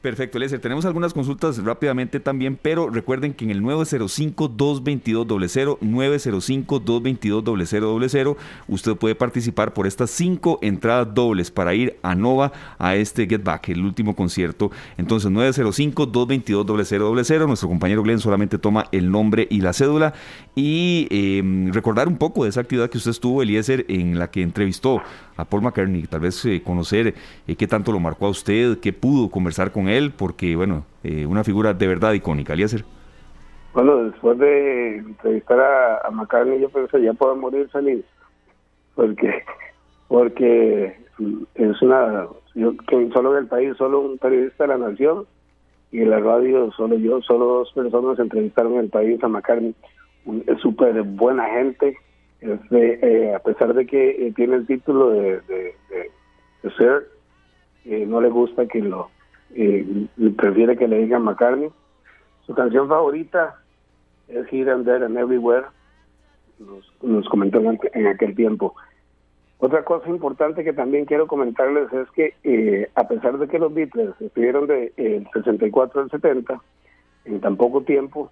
Perfecto, Eliezer. Tenemos algunas consultas rápidamente también, pero recuerden que en el 905-222-00, 905-222-0000, usted puede participar por estas cinco entradas dobles para ir a Nova a este Get Back, el último concierto. Entonces, 905-222-0000. Nuestro compañero Glenn solamente toma el nombre y la cédula. Y em, recordar un poco de esa actividad que usted estuvo, Eliezer, en la que entrevistó a Paul McCartney, tal vez eh, conocer eh, qué tanto lo marcó a usted, qué pudo conversar con él, porque, bueno, eh, una figura de verdad icónica. Eliezer. Bueno, después de entrevistar a, McCartney, yo pensé, ya puedo morir feliz, porque porque es una, yo solo en el país, solo un periodista de la nación, y en la radio solo yo, solo dos personas entrevistaron en el país a McCartney. Es súper buena gente, este, eh, a pesar de que eh, tiene el título de, de, ser, eh, no le gusta que lo, prefiere que le digan McCartney. Su canción favorita es Here and There and Everywhere, nos, comentó en, aquel tiempo. Otra cosa importante que también quiero comentarles es que a pesar de que los Beatles estuvieron del de, 64 al 70, en tan poco tiempo,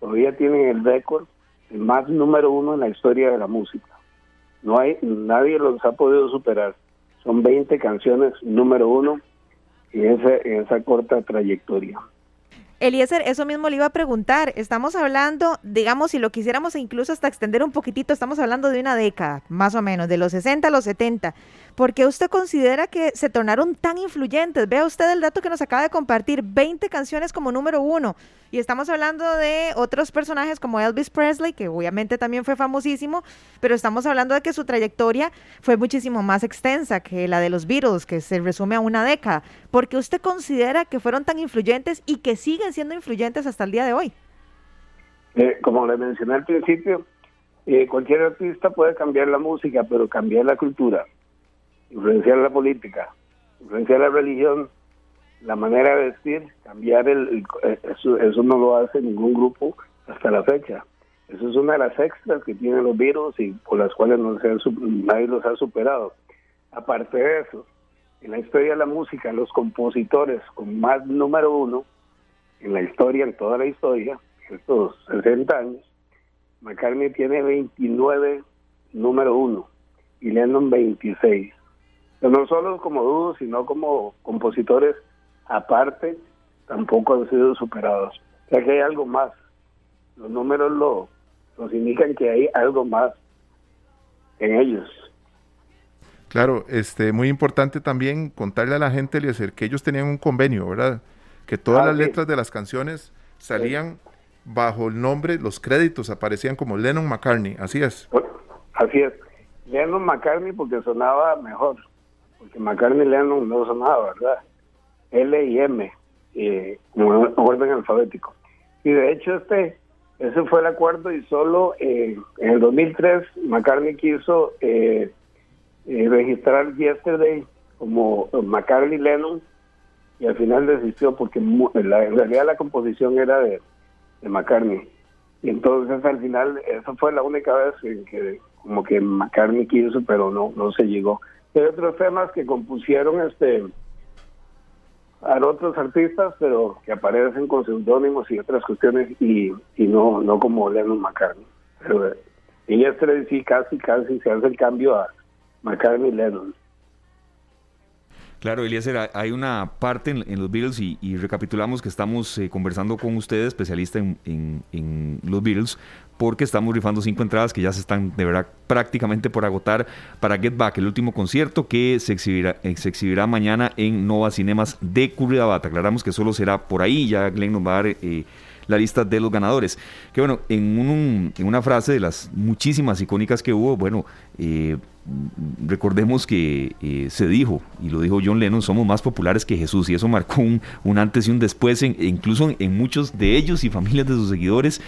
todavía tienen el récord más número uno en la historia de la música. no hay, nadie los ha podido superar. Son 20 canciones número uno en esa, esa corta trayectoria. Eliezer, eso mismo le iba a preguntar. Estamos hablando, digamos, si lo quisiéramos incluso hasta extender un poquitito, estamos hablando de una década, más o menos, de los 60 a los 70. ¿Por qué usted considera que se tornaron tan influyentes? Vea usted el dato que nos acaba de compartir, 20 canciones como número uno. Y estamos hablando de otros personajes como Elvis Presley, que obviamente también fue famosísimo, pero estamos hablando de que su trayectoria fue muchísimo más extensa que la de los Beatles, que se resume a una década. ¿Por qué usted considera que fueron tan influyentes y que siguen siendo influyentes hasta el día de hoy? Eh, como le mencioné al principio, eh, cualquier artista puede cambiar la música, pero cambiar la cultura influenciar la política, influenciar la religión, la manera de vestir, cambiar el, eh, eso, no lo hace ningún grupo hasta la fecha. Eso es una de las extras que tienen los virus y por las cuales no se nadie los ha superado. Aparte de eso, en la historia de la música, los compositores con más número uno en la historia, en toda la historia, estos 60 años, McCartney tiene 29 número uno y Lennon 26 no solo como dúos, sino como compositores aparte, tampoco han sido superados. O sea que hay algo más. Los números lo, nos indican que hay algo más en ellos. Claro, este, muy importante también contarle a la gente, Eliezer, que ellos tenían un convenio, ¿verdad? Que todas ah, las letras de las canciones salían bajo el nombre, los créditos aparecían como Lennon McCartney, así es. Así es. Lennon McCartney porque sonaba mejor porque McCartney Lennon no sonaba, ¿verdad? L y M, eh, como orden alfabético. Y de hecho este ese fue el acuerdo y solo eh, en el 2003 McCartney quiso eh, eh, registrar Yesterday como McCartney Lennon y al final desistió porque en realidad la composición era de, de, McCartney. Y entonces al final esa fue la única vez en que como que McCartney quiso pero no no se llegó. Hay otros temas que compusieron este a otros artistas, pero que aparecen con seudónimos y otras cuestiones y, y no no como Lennon McCartney. Pero en este sí casi casi se hace el cambio a McCartney Lennon. Claro, Eliezer, hay una parte en, los Beatles y, recapitulamos que estamos eh, conversando con usted, especialista en, en, los Beatles, porque estamos rifando cinco entradas que ya se están de verdad prácticamente por agotar para Get Back, el último concierto que se exhibirá, eh, se exhibirá mañana en Nova Cinemas de Curridabat. Aclaramos que solo será por ahí, ya Glenn nos va a dar... Eh, la lista de los ganadores. Que bueno, en, un, en una frase de las muchísimas icónicas que hubo, bueno, eh, recordemos que se dijo, y lo dijo John Lennon, somos más populares que Jesús, y eso marcó un, antes y un después, en, incluso en, muchos de ellos y familias de sus seguidores.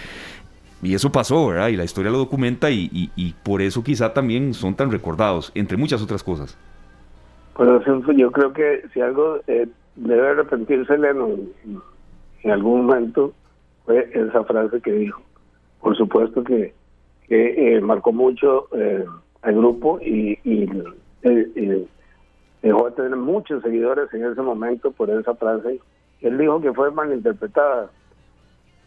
Y eso pasó, ¿verdad? Y la historia lo documenta y, y, por eso quizá también son tan recordados, entre muchas otras cosas. Pues yo creo que si algo eh, debe arrepentirse Lennon en algún momento fue esa frase que dijo. Por supuesto que, que marcó mucho eh, al grupo y, y, dejó de tener muchos seguidores en ese momento por esa frase. Él dijo que fue malinterpretada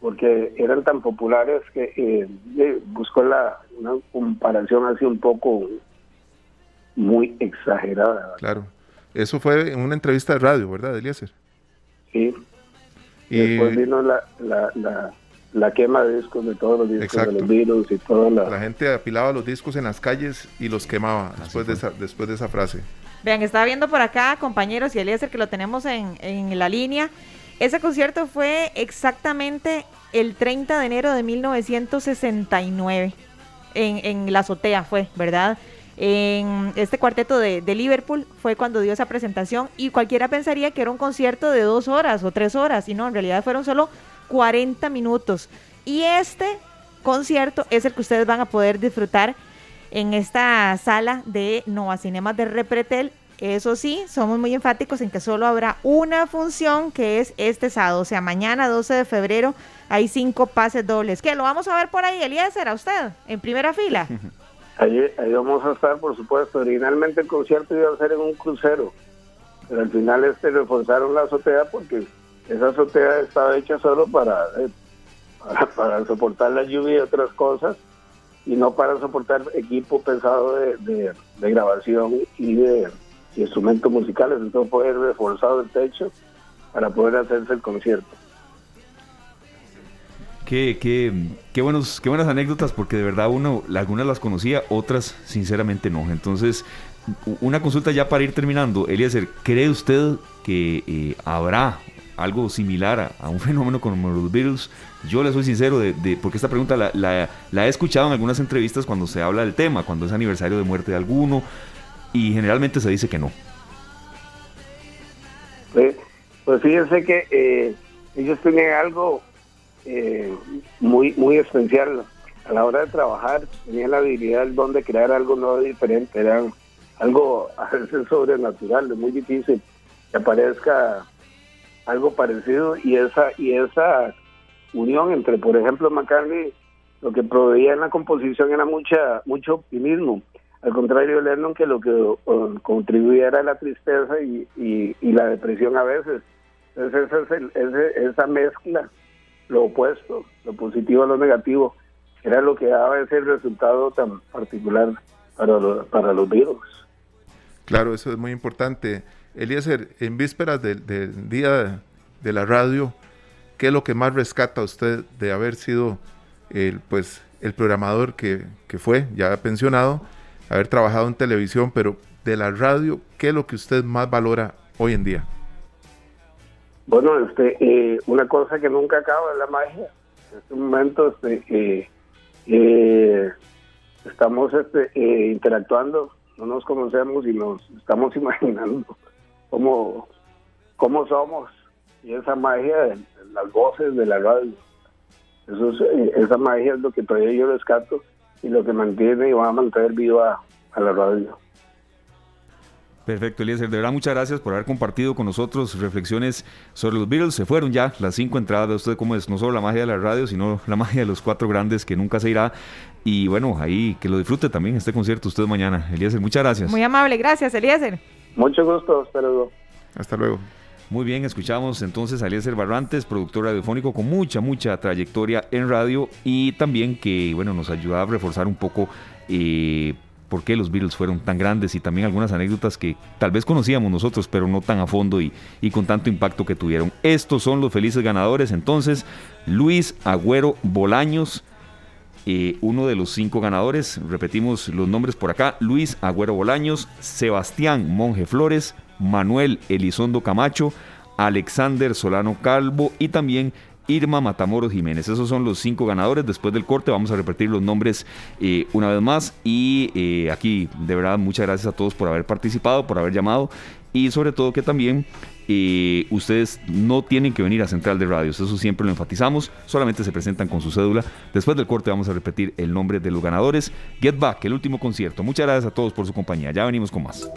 porque eran tan populares que eh, buscó la una comparación así un poco muy exagerada. Claro, eso fue en una entrevista de radio, ¿verdad, Eliezer? Sí. Y después vino la, la la quema de discos de todos los discos de los virus y toda la... La gente apilaba los discos en las calles y los quemaba después de, esa, después de esa frase. Vean, estaba viendo por acá, compañeros, y Eliezer, que lo tenemos en, en la línea. Ese concierto fue exactamente el 30 de enero de 1969. En, en la azotea fue, ¿verdad? En este cuarteto de, de, Liverpool fue cuando dio esa presentación y cualquiera pensaría que era un concierto de dos horas o tres horas y no, en realidad fueron solo 40 minutos. Y este concierto es el que ustedes van a poder disfrutar en esta sala de Nova Cinemas de Repretel. Eso sí, somos muy enfáticos en que solo habrá una función que es este sábado, o sea, mañana 12 de febrero hay cinco pases dobles. ¿Qué? ¿Lo vamos a ver por ahí, Eliezer, a usted, en primera fila? Ahí, ahí vamos a estar, por supuesto. Originalmente el concierto iba a ser en un crucero, pero al final este reforzaron la azotea porque esa azotea estaba hecha solo para, eh, para, soportar la lluvia y otras cosas y no para soportar equipo pesado de, grabación y de instrumentos musicales, entonces poder reforzado el techo para poder hacerse el concierto. Qué, qué, qué, buenos, qué buenas anécdotas, porque de verdad uno, algunas las conocía, otras sinceramente no. Entonces, una consulta ya para ir terminando. Eliezer, ¿cree usted que eh, habrá algo similar a, un fenómeno como los Beatles? Yo le soy sincero, de, porque esta pregunta la, la, he escuchado en algunas entrevistas cuando se habla del tema, cuando es aniversario de muerte de alguno, y generalmente se dice que no. Pues, pues fíjense que eh, ellos tienen algo eh, muy, muy especial. A la hora de trabajar, tenían la habilidad, el don de crear algo nuevo diferente. Era algo a veces sobrenatural, es muy difícil que aparezca algo parecido y esa y esa unión entre, por ejemplo, McCartney, lo que proveía en la composición era mucha mucho optimismo. Al contrario Lennon, que lo que uh, contribuía era la tristeza y, y, la depresión a veces. Entonces, esa, es esa mezcla lo opuesto, lo positivo a lo negativo, era lo que daba ese resultado tan particular para, los, para los virus. Claro, eso es muy importante. Eliezer, en vísperas del, día de la radio, ¿qué es lo que más rescata usted de haber sido el, pues, el programador que, que fue, ya pensionado, haber trabajado en televisión, pero de la radio, ¿qué es lo que usted más valora hoy en día? Bueno, este, eh, una cosa que nunca acaba es la magia. En este momento este, eh, eh, estamos este, interactuando, no nos conocemos y nos estamos imaginando cómo, cómo somos. Y esa magia de, las voces de la radio. Eso esa magia es lo que todavía yo rescato y lo que mantiene y va a mantener viva a la radio. Perfecto, Eliezer. De verdad, muchas gracias por haber compartido con nosotros reflexiones sobre los Beatles. Se fueron ya las cinco entradas de usted, cómo es no solo la magia de la radio, sino la magia de los cuatro grandes que nunca se irá. Y bueno, ahí que lo disfrute también este concierto usted mañana. Eliezer, muchas gracias. Muy amable, gracias, Eliezer. Mucho gusto, hasta luego. Hasta luego. Muy bien, escuchamos entonces a Eliezer Barrantes, productor radiofónico con mucha, mucha trayectoria en radio y también que, bueno, nos ayuda a reforzar un poco. Eh, por qué los Beatles fueron tan grandes y también algunas anécdotas que tal vez conocíamos nosotros, pero no tan a fondo y, con tanto impacto que tuvieron. Estos son los felices ganadores. Entonces, Luis Agüero Bolaños, eh, uno de los cinco ganadores. Repetimos los nombres por acá. Luis Agüero Bolaños, Sebastián Monje Flores, Manuel Elizondo Camacho, Alexander Solano Calvo y también Irma Matamoros Jiménez. Esos son los cinco ganadores. Después del corte vamos a repetir los nombres eh, una vez más. Y eh, aquí, de verdad, muchas gracias a todos por haber participado, por haber llamado. Y sobre todo que también eh, ustedes no tienen que venir a Central de Radios. Eso siempre lo enfatizamos. Solamente se presentan con su cédula. Después del corte vamos a repetir el nombre de los ganadores. Get Back, el último concierto. Muchas gracias a todos por su compañía. Ya venimos con más.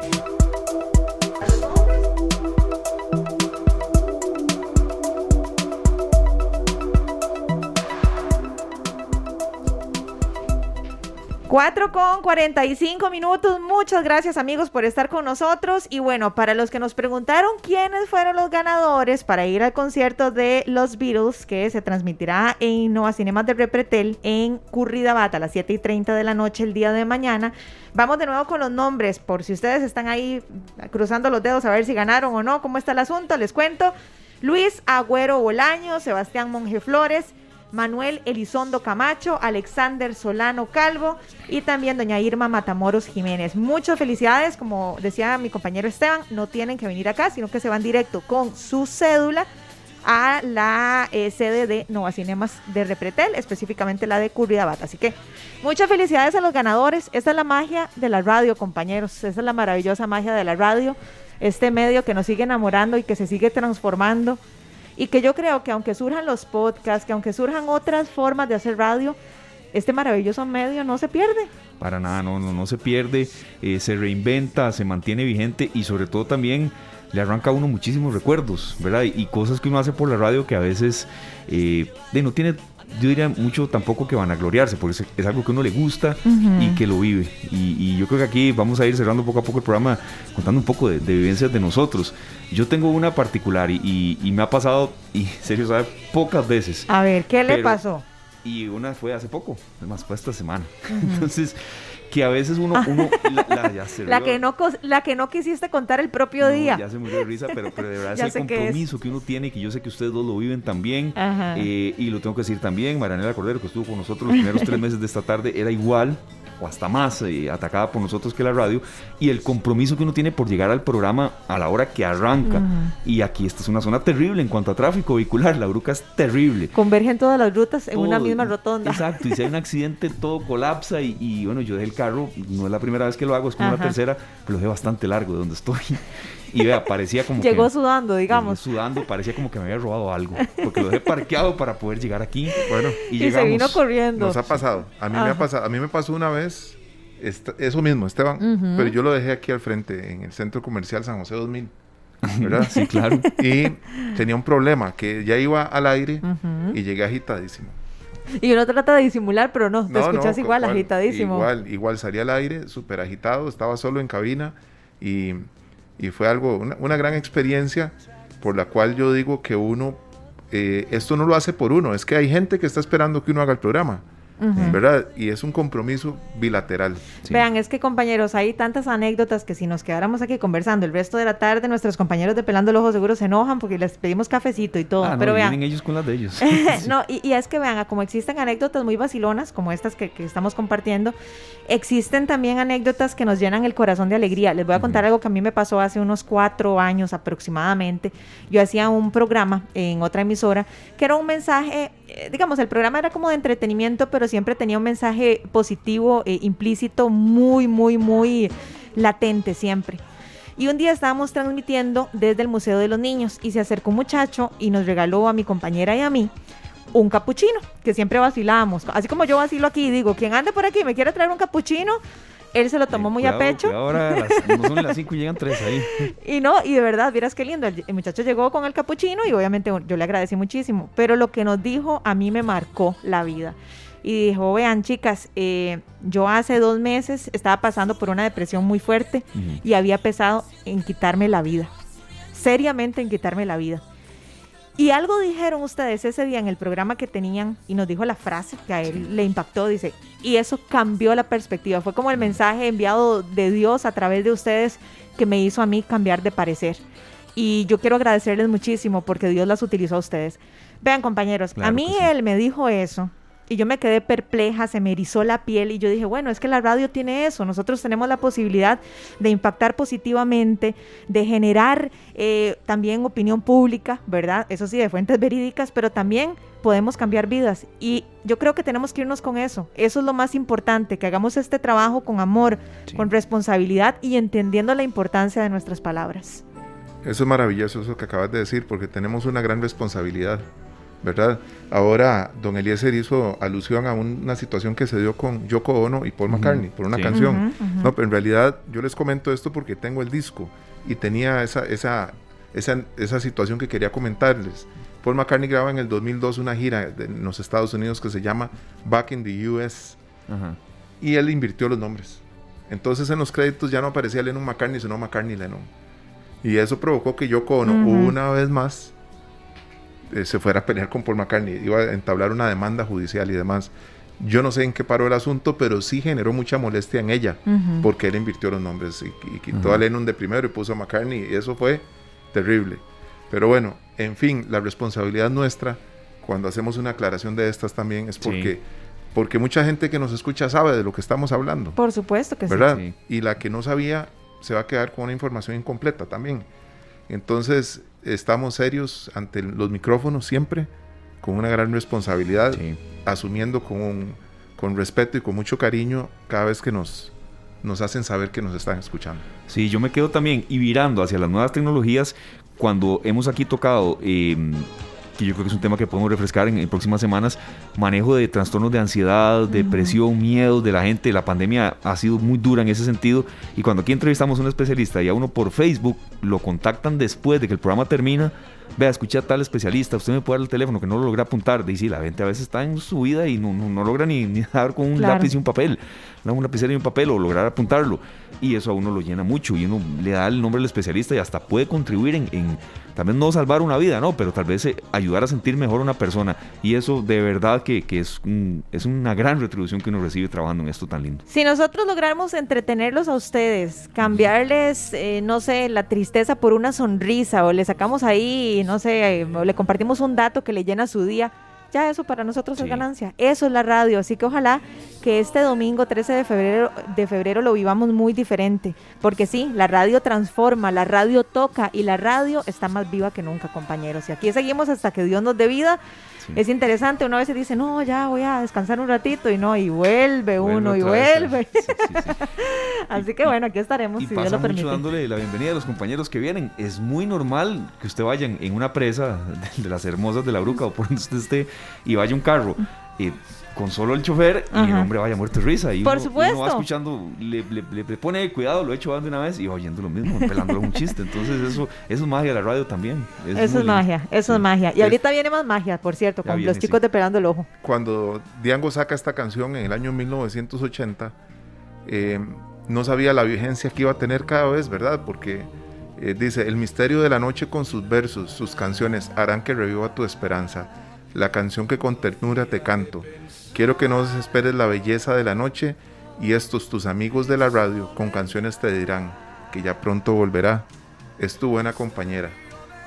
4 con 45 minutos. Muchas gracias amigos por estar con nosotros. Y bueno, para los que nos preguntaron quiénes fueron los ganadores para ir al concierto de los Beatles, que se transmitirá en Nova Cinemas de Repretel en Curridabat a las 7 y 30 de la noche el día de mañana. Vamos de nuevo con los nombres, por si ustedes están ahí cruzando los dedos a ver si ganaron o no, cómo está el asunto, les cuento. Luis Agüero Bolaño, Sebastián Monje Flores, Manuel Elizondo Camacho, Alexander Solano Calvo y también doña Irma Matamoros Jiménez. Muchas felicidades, como decía mi compañero Esteban, no tienen que venir acá, sino que se van directo con su cédula a la eh, sede de Nova Cinemas de Repretel, específicamente la de Curridabat. Así que muchas felicidades a los ganadores. Esta es la magia de la radio, compañeros. Esa es la maravillosa magia de la radio. Este medio que nos sigue enamorando y que se sigue transformando y que yo creo que aunque surjan los podcasts, que aunque surjan otras formas de hacer radio, este maravilloso medio no se pierde. Para nada, no, no, no se pierde, eh, se reinventa, se mantiene vigente y sobre todo también le arranca a uno muchísimos recuerdos, ¿verdad? Y, cosas que uno hace por la radio que a veces eh, no tiene yo diría mucho tampoco que van a gloriarse, porque es, algo que uno le gusta y que lo vive. Y, yo creo que aquí vamos a ir cerrando poco a poco el programa contando un poco de, vivencias de nosotros. Yo tengo una particular y, me ha pasado, y serio, sabe, pocas veces. A ver, ¿qué le pasó? y una fue hace poco, además fue esta semana. Entonces, que a veces uno, uno la, la- ya se La que, no, la que no quisiste contar el propio No, día. Ya se murió de risa, pero, pero de verdad es el es. compromiso que uno tiene, que yo sé que ustedes dos lo viven también. Eh, y lo tengo que decir también, Marianela Cordero, que estuvo con nosotros los primeros tres meses de esta tarde, era igual o hasta más eh, atacada por nosotros que la radio. Y el compromiso que uno tiene por llegar al programa a la hora que arranca. Y aquí esta es una zona terrible en cuanto a tráfico vehicular. La bruca es terrible. Convergen todas las rutas en una Todo- misma rotonda. Exacto, y si hay un accidente todo colapsa y, y, bueno, yo dejé el carro, no es la primera vez que lo hago, es como Ajá. la tercera, pero lo dejé bastante largo de donde estoy. Y vea, parecía como Llegó que... sudando, digamos. Sudando, parecía como que me había robado algo, porque lo dejé parqueado para poder llegar aquí. Bueno, y, Y, se llegamos. vino corriendo. Nos ha pasado. A mí me ha pasado. A mí me pasó una vez esta- eso mismo, Esteban. Pero yo lo dejé aquí al frente, en el centro comercial San José 2000. ¿Verdad? Sí, claro. Y tenía un problema, que ya iba al aire y llegué agitadísimo. Y uno trata de disimular, pero no, te No, escuchas no, igual, agitadísimo. Igual, igual salí al aire, súper agitado, estaba solo en cabina y, y fue algo, una, una gran experiencia por la cual yo digo que uno, eh, esto no lo hace por uno, es que hay gente que está esperando que uno haga el programa, Ujú. ¿verdad? Y es un compromiso bilateral. Sí. Vean, es que compañeros, hay tantas anécdotas que si nos quedáramos aquí conversando el resto de la tarde, nuestros compañeros de Pelando el Ojo seguro se enojan porque les pedimos cafecito y todo. Ah, no, pero vean, vienen ellos con las de ellos. No, y, y es que vean, como existen anécdotas muy vacilonas, como estas que, que estamos compartiendo, existen también anécdotas que nos llenan el corazón de alegría. Les voy a contar algo que a mí me pasó hace unos cuatro años aproximadamente. Yo hacía un programa en otra emisora que era un mensaje, digamos, el programa era como de entretenimiento, pero siempre tenía un mensaje positivo, eh, implícito, muy, muy, muy latente siempre. Y un día estábamos transmitiendo desde el Museo de los Niños y se acercó un muchacho y nos regaló a mi compañera y a mí un capuchino, que siempre vacilábamos. Así como yo vacilo aquí digo, quien ande por aquí me quiere traer un capuchino, él se lo tomó muy a pecho. Ahora las- no son las 5 y llegan 3 ahí. Y no, y de verdad, vieras qué lindo. El, el muchacho llegó con el capuchino y obviamente yo le agradecí muchísimo. Pero lo que nos dijo a mí me marcó la vida. Y dijo, vean chicas, eh, yo hace dos meses estaba pasando por una depresión muy fuerte y había pensado en quitarme la vida. Seriamente en quitarme la vida. Y algo dijeron ustedes ese día en el programa que tenían y nos dijo la frase que a él le impactó, dice, y eso cambió la perspectiva. Fue como el mensaje enviado de Dios a través de ustedes que me hizo a mí cambiar de parecer. Y yo quiero agradecerles muchísimo porque Dios las utilizó a ustedes. Vean compañeros, a mí sí. él me dijo eso y yo me quedé perpleja, se me erizó la piel y yo dije, bueno, es que la radio tiene eso, nosotros tenemos la posibilidad de impactar positivamente, de generar eh, también opinión pública, ¿verdad? Eso sí, de fuentes verídicas, pero también podemos cambiar vidas y yo creo que tenemos que irnos con eso. Eso es lo más importante, que hagamos este trabajo con amor, Sí. con responsabilidad y entendiendo la importancia de nuestras palabras. Eso es maravilloso, eso que acabas de decir, porque tenemos una gran responsabilidad, ¿verdad? Ahora, don Eliezer hizo alusión a un- una situación que se dio con Yoko Ono y Paul McCartney por una sí. canción. Ujú, ujú. No, pero en realidad yo les comento esto porque tengo el disco y tenía esa, esa, esa, esa situación que quería comentarles. Paul McCartney graba en el 2002 una gira de- en los Estados Unidos que se llama Back in the US y él invirtió los nombres. Entonces en los créditos ya no aparecía Lennon McCartney, sino McCartney Lennon. Y eso provocó que Yoko Ono una vez más eh, se fuera a pelear con Paul McCartney, iba a entablar una demanda judicial y demás. Yo no sé en qué paró el asunto, pero sí generó mucha molestia en ella, porque él invirtió los nombres y, y quitó Ujú. a Lennon de primero y puso a McCartney, y eso fue terrible. Pero bueno, en fin, la responsabilidad nuestra cuando hacemos una aclaración de estas también es Sí. porque, porque mucha gente que nos escucha sabe de lo que estamos hablando. Por supuesto que sí. ¿verdad? Sí. Y la que no sabía se va a quedar con una información incompleta también. Entonces, estamos serios ante los micrófonos siempre, con una gran responsabilidad, Sí. asumiendo con, con respeto y con mucho cariño cada vez que nos, nos hacen saber que nos están escuchando. Sí, yo me quedo también y virando hacia las nuevas tecnologías cuando hemos aquí tocado, eh, que yo creo que es un tema que podemos refrescar en, en próximas semanas, manejo de trastornos de ansiedad, depresión, miedos de la gente. La pandemia ha sido muy dura en ese sentido. Y cuando aquí entrevistamos a un especialista y a uno por Facebook lo contactan después de que el programa termina, vea, escuché a tal especialista, usted me puede dar el teléfono que no lo logra apuntar. Dice, la gente a veces está en su vida y no, no, no logra ni, ni dar con un Claro. lápiz y un papel, no, un lapicero y un papel o lograr apuntarlo. Y eso a uno lo llena mucho y uno le da el nombre del especialista y hasta puede contribuir en, en vez no salvar una vida, no, pero tal vez eh, ayudar a sentir mejor a una persona. Y eso de verdad que, que es, es una gran retribución que uno recibe trabajando en esto tan lindo. Si nosotros logramos entretenerlos a ustedes, cambiarles, eh, no sé, la tristeza por una sonrisa o le sacamos ahí, no sé, eh, le compartimos un dato que le llena su día, ya eso para nosotros es ganancia. Eso es la radio. Así que ojalá que este domingo 13 de febrero, de febrero lo vivamos muy diferente. Porque sí, la radio transforma, la radio toca y la radio está más viva que nunca, compañeros. Y aquí seguimos hasta que Dios nos dé vida. Es interesante, una vez se dice, no, ya voy a descansar un ratito y no, y vuelve uno y vuelve. Así que bueno, aquí estaremos y si Dios lo permite. mucho dándole la bienvenida a los compañeros que vienen. Es muy normal que usted vaya en una presa de, las hermosas de la Bruca o por donde usted esté y vaya un carro. Y con solo el chofer y el hombre vaya muerto de risa. Y Por uno, supuesto. Uno va escuchando, le, pone cuidado, lo he hecho de una vez y va oyendo lo mismo, pelándolo un chiste. Entonces, eso, eso es magia de la radio también. eso es magia, eso es magia. Y ahorita viene más magia, por cierto, con los chicos de Pelando el Ojo. Cuando Diango saca esta canción en el año 1980, eh, no sabía la vigencia que iba a tener cada vez, ¿verdad? Porque eh, dice: El misterio de la noche con sus versos, sus canciones harán que reviva tu esperanza. La canción que con ternura te canto Quiero que no desesperes la belleza de la noche y estos tus amigos de la radio con canciones te dirán que ya pronto volverá. Es tu buena compañera,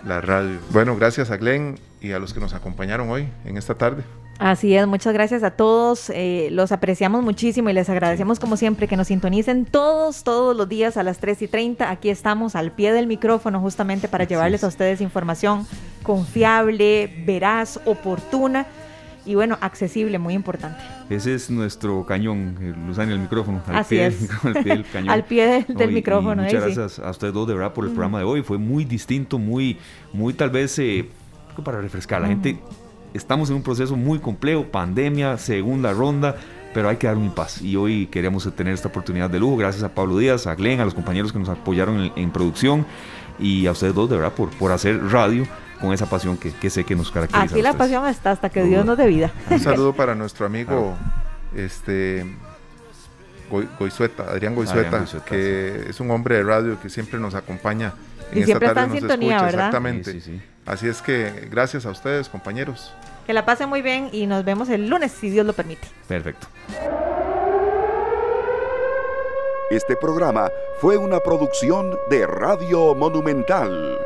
la radio. Bueno, gracias a Glenn y a los que nos acompañaron hoy en esta tarde. Así es, muchas gracias a todos, eh, los apreciamos muchísimo y les agradecemos como siempre que nos sintonicen todos, todos los días a las 3 y 30. Aquí estamos al pie del micrófono justamente para llevarles a ustedes información confiable, veraz, oportuna y bueno, accesible, muy importante. Ese es nuestro cañón, en el micrófono. Al Así pie, es. al pie del cañón. al pie del, micrófono. muchas gracias a ustedes dos de verdad por el programa de hoy. Fue muy distinto, muy, muy tal vez eh, para refrescar. La gente, estamos en un proceso muy complejo, pandemia, segunda ronda pero hay que dar un paz. Y hoy queríamos tener esta oportunidad de lujo, gracias a Pablo Díaz, a Glenn, a los compañeros que nos apoyaron en, producción y a ustedes dos, de verdad, por, por hacer radio con esa pasión que, sé que nos caracteriza. Aquí la pasión está hasta que Dios nos dé vida. Un saludo para nuestro amigo este Goizueta, Adrián Goizueta, que es un hombre de radio que siempre nos acompaña. En y siempre está en sintonía, ¿verdad? Exactamente. Así es que gracias a ustedes, compañeros. Que la pasen muy bien y nos vemos el lunes, si Dios lo permite. Perfecto. Este programa fue una producción de Radio Monumental.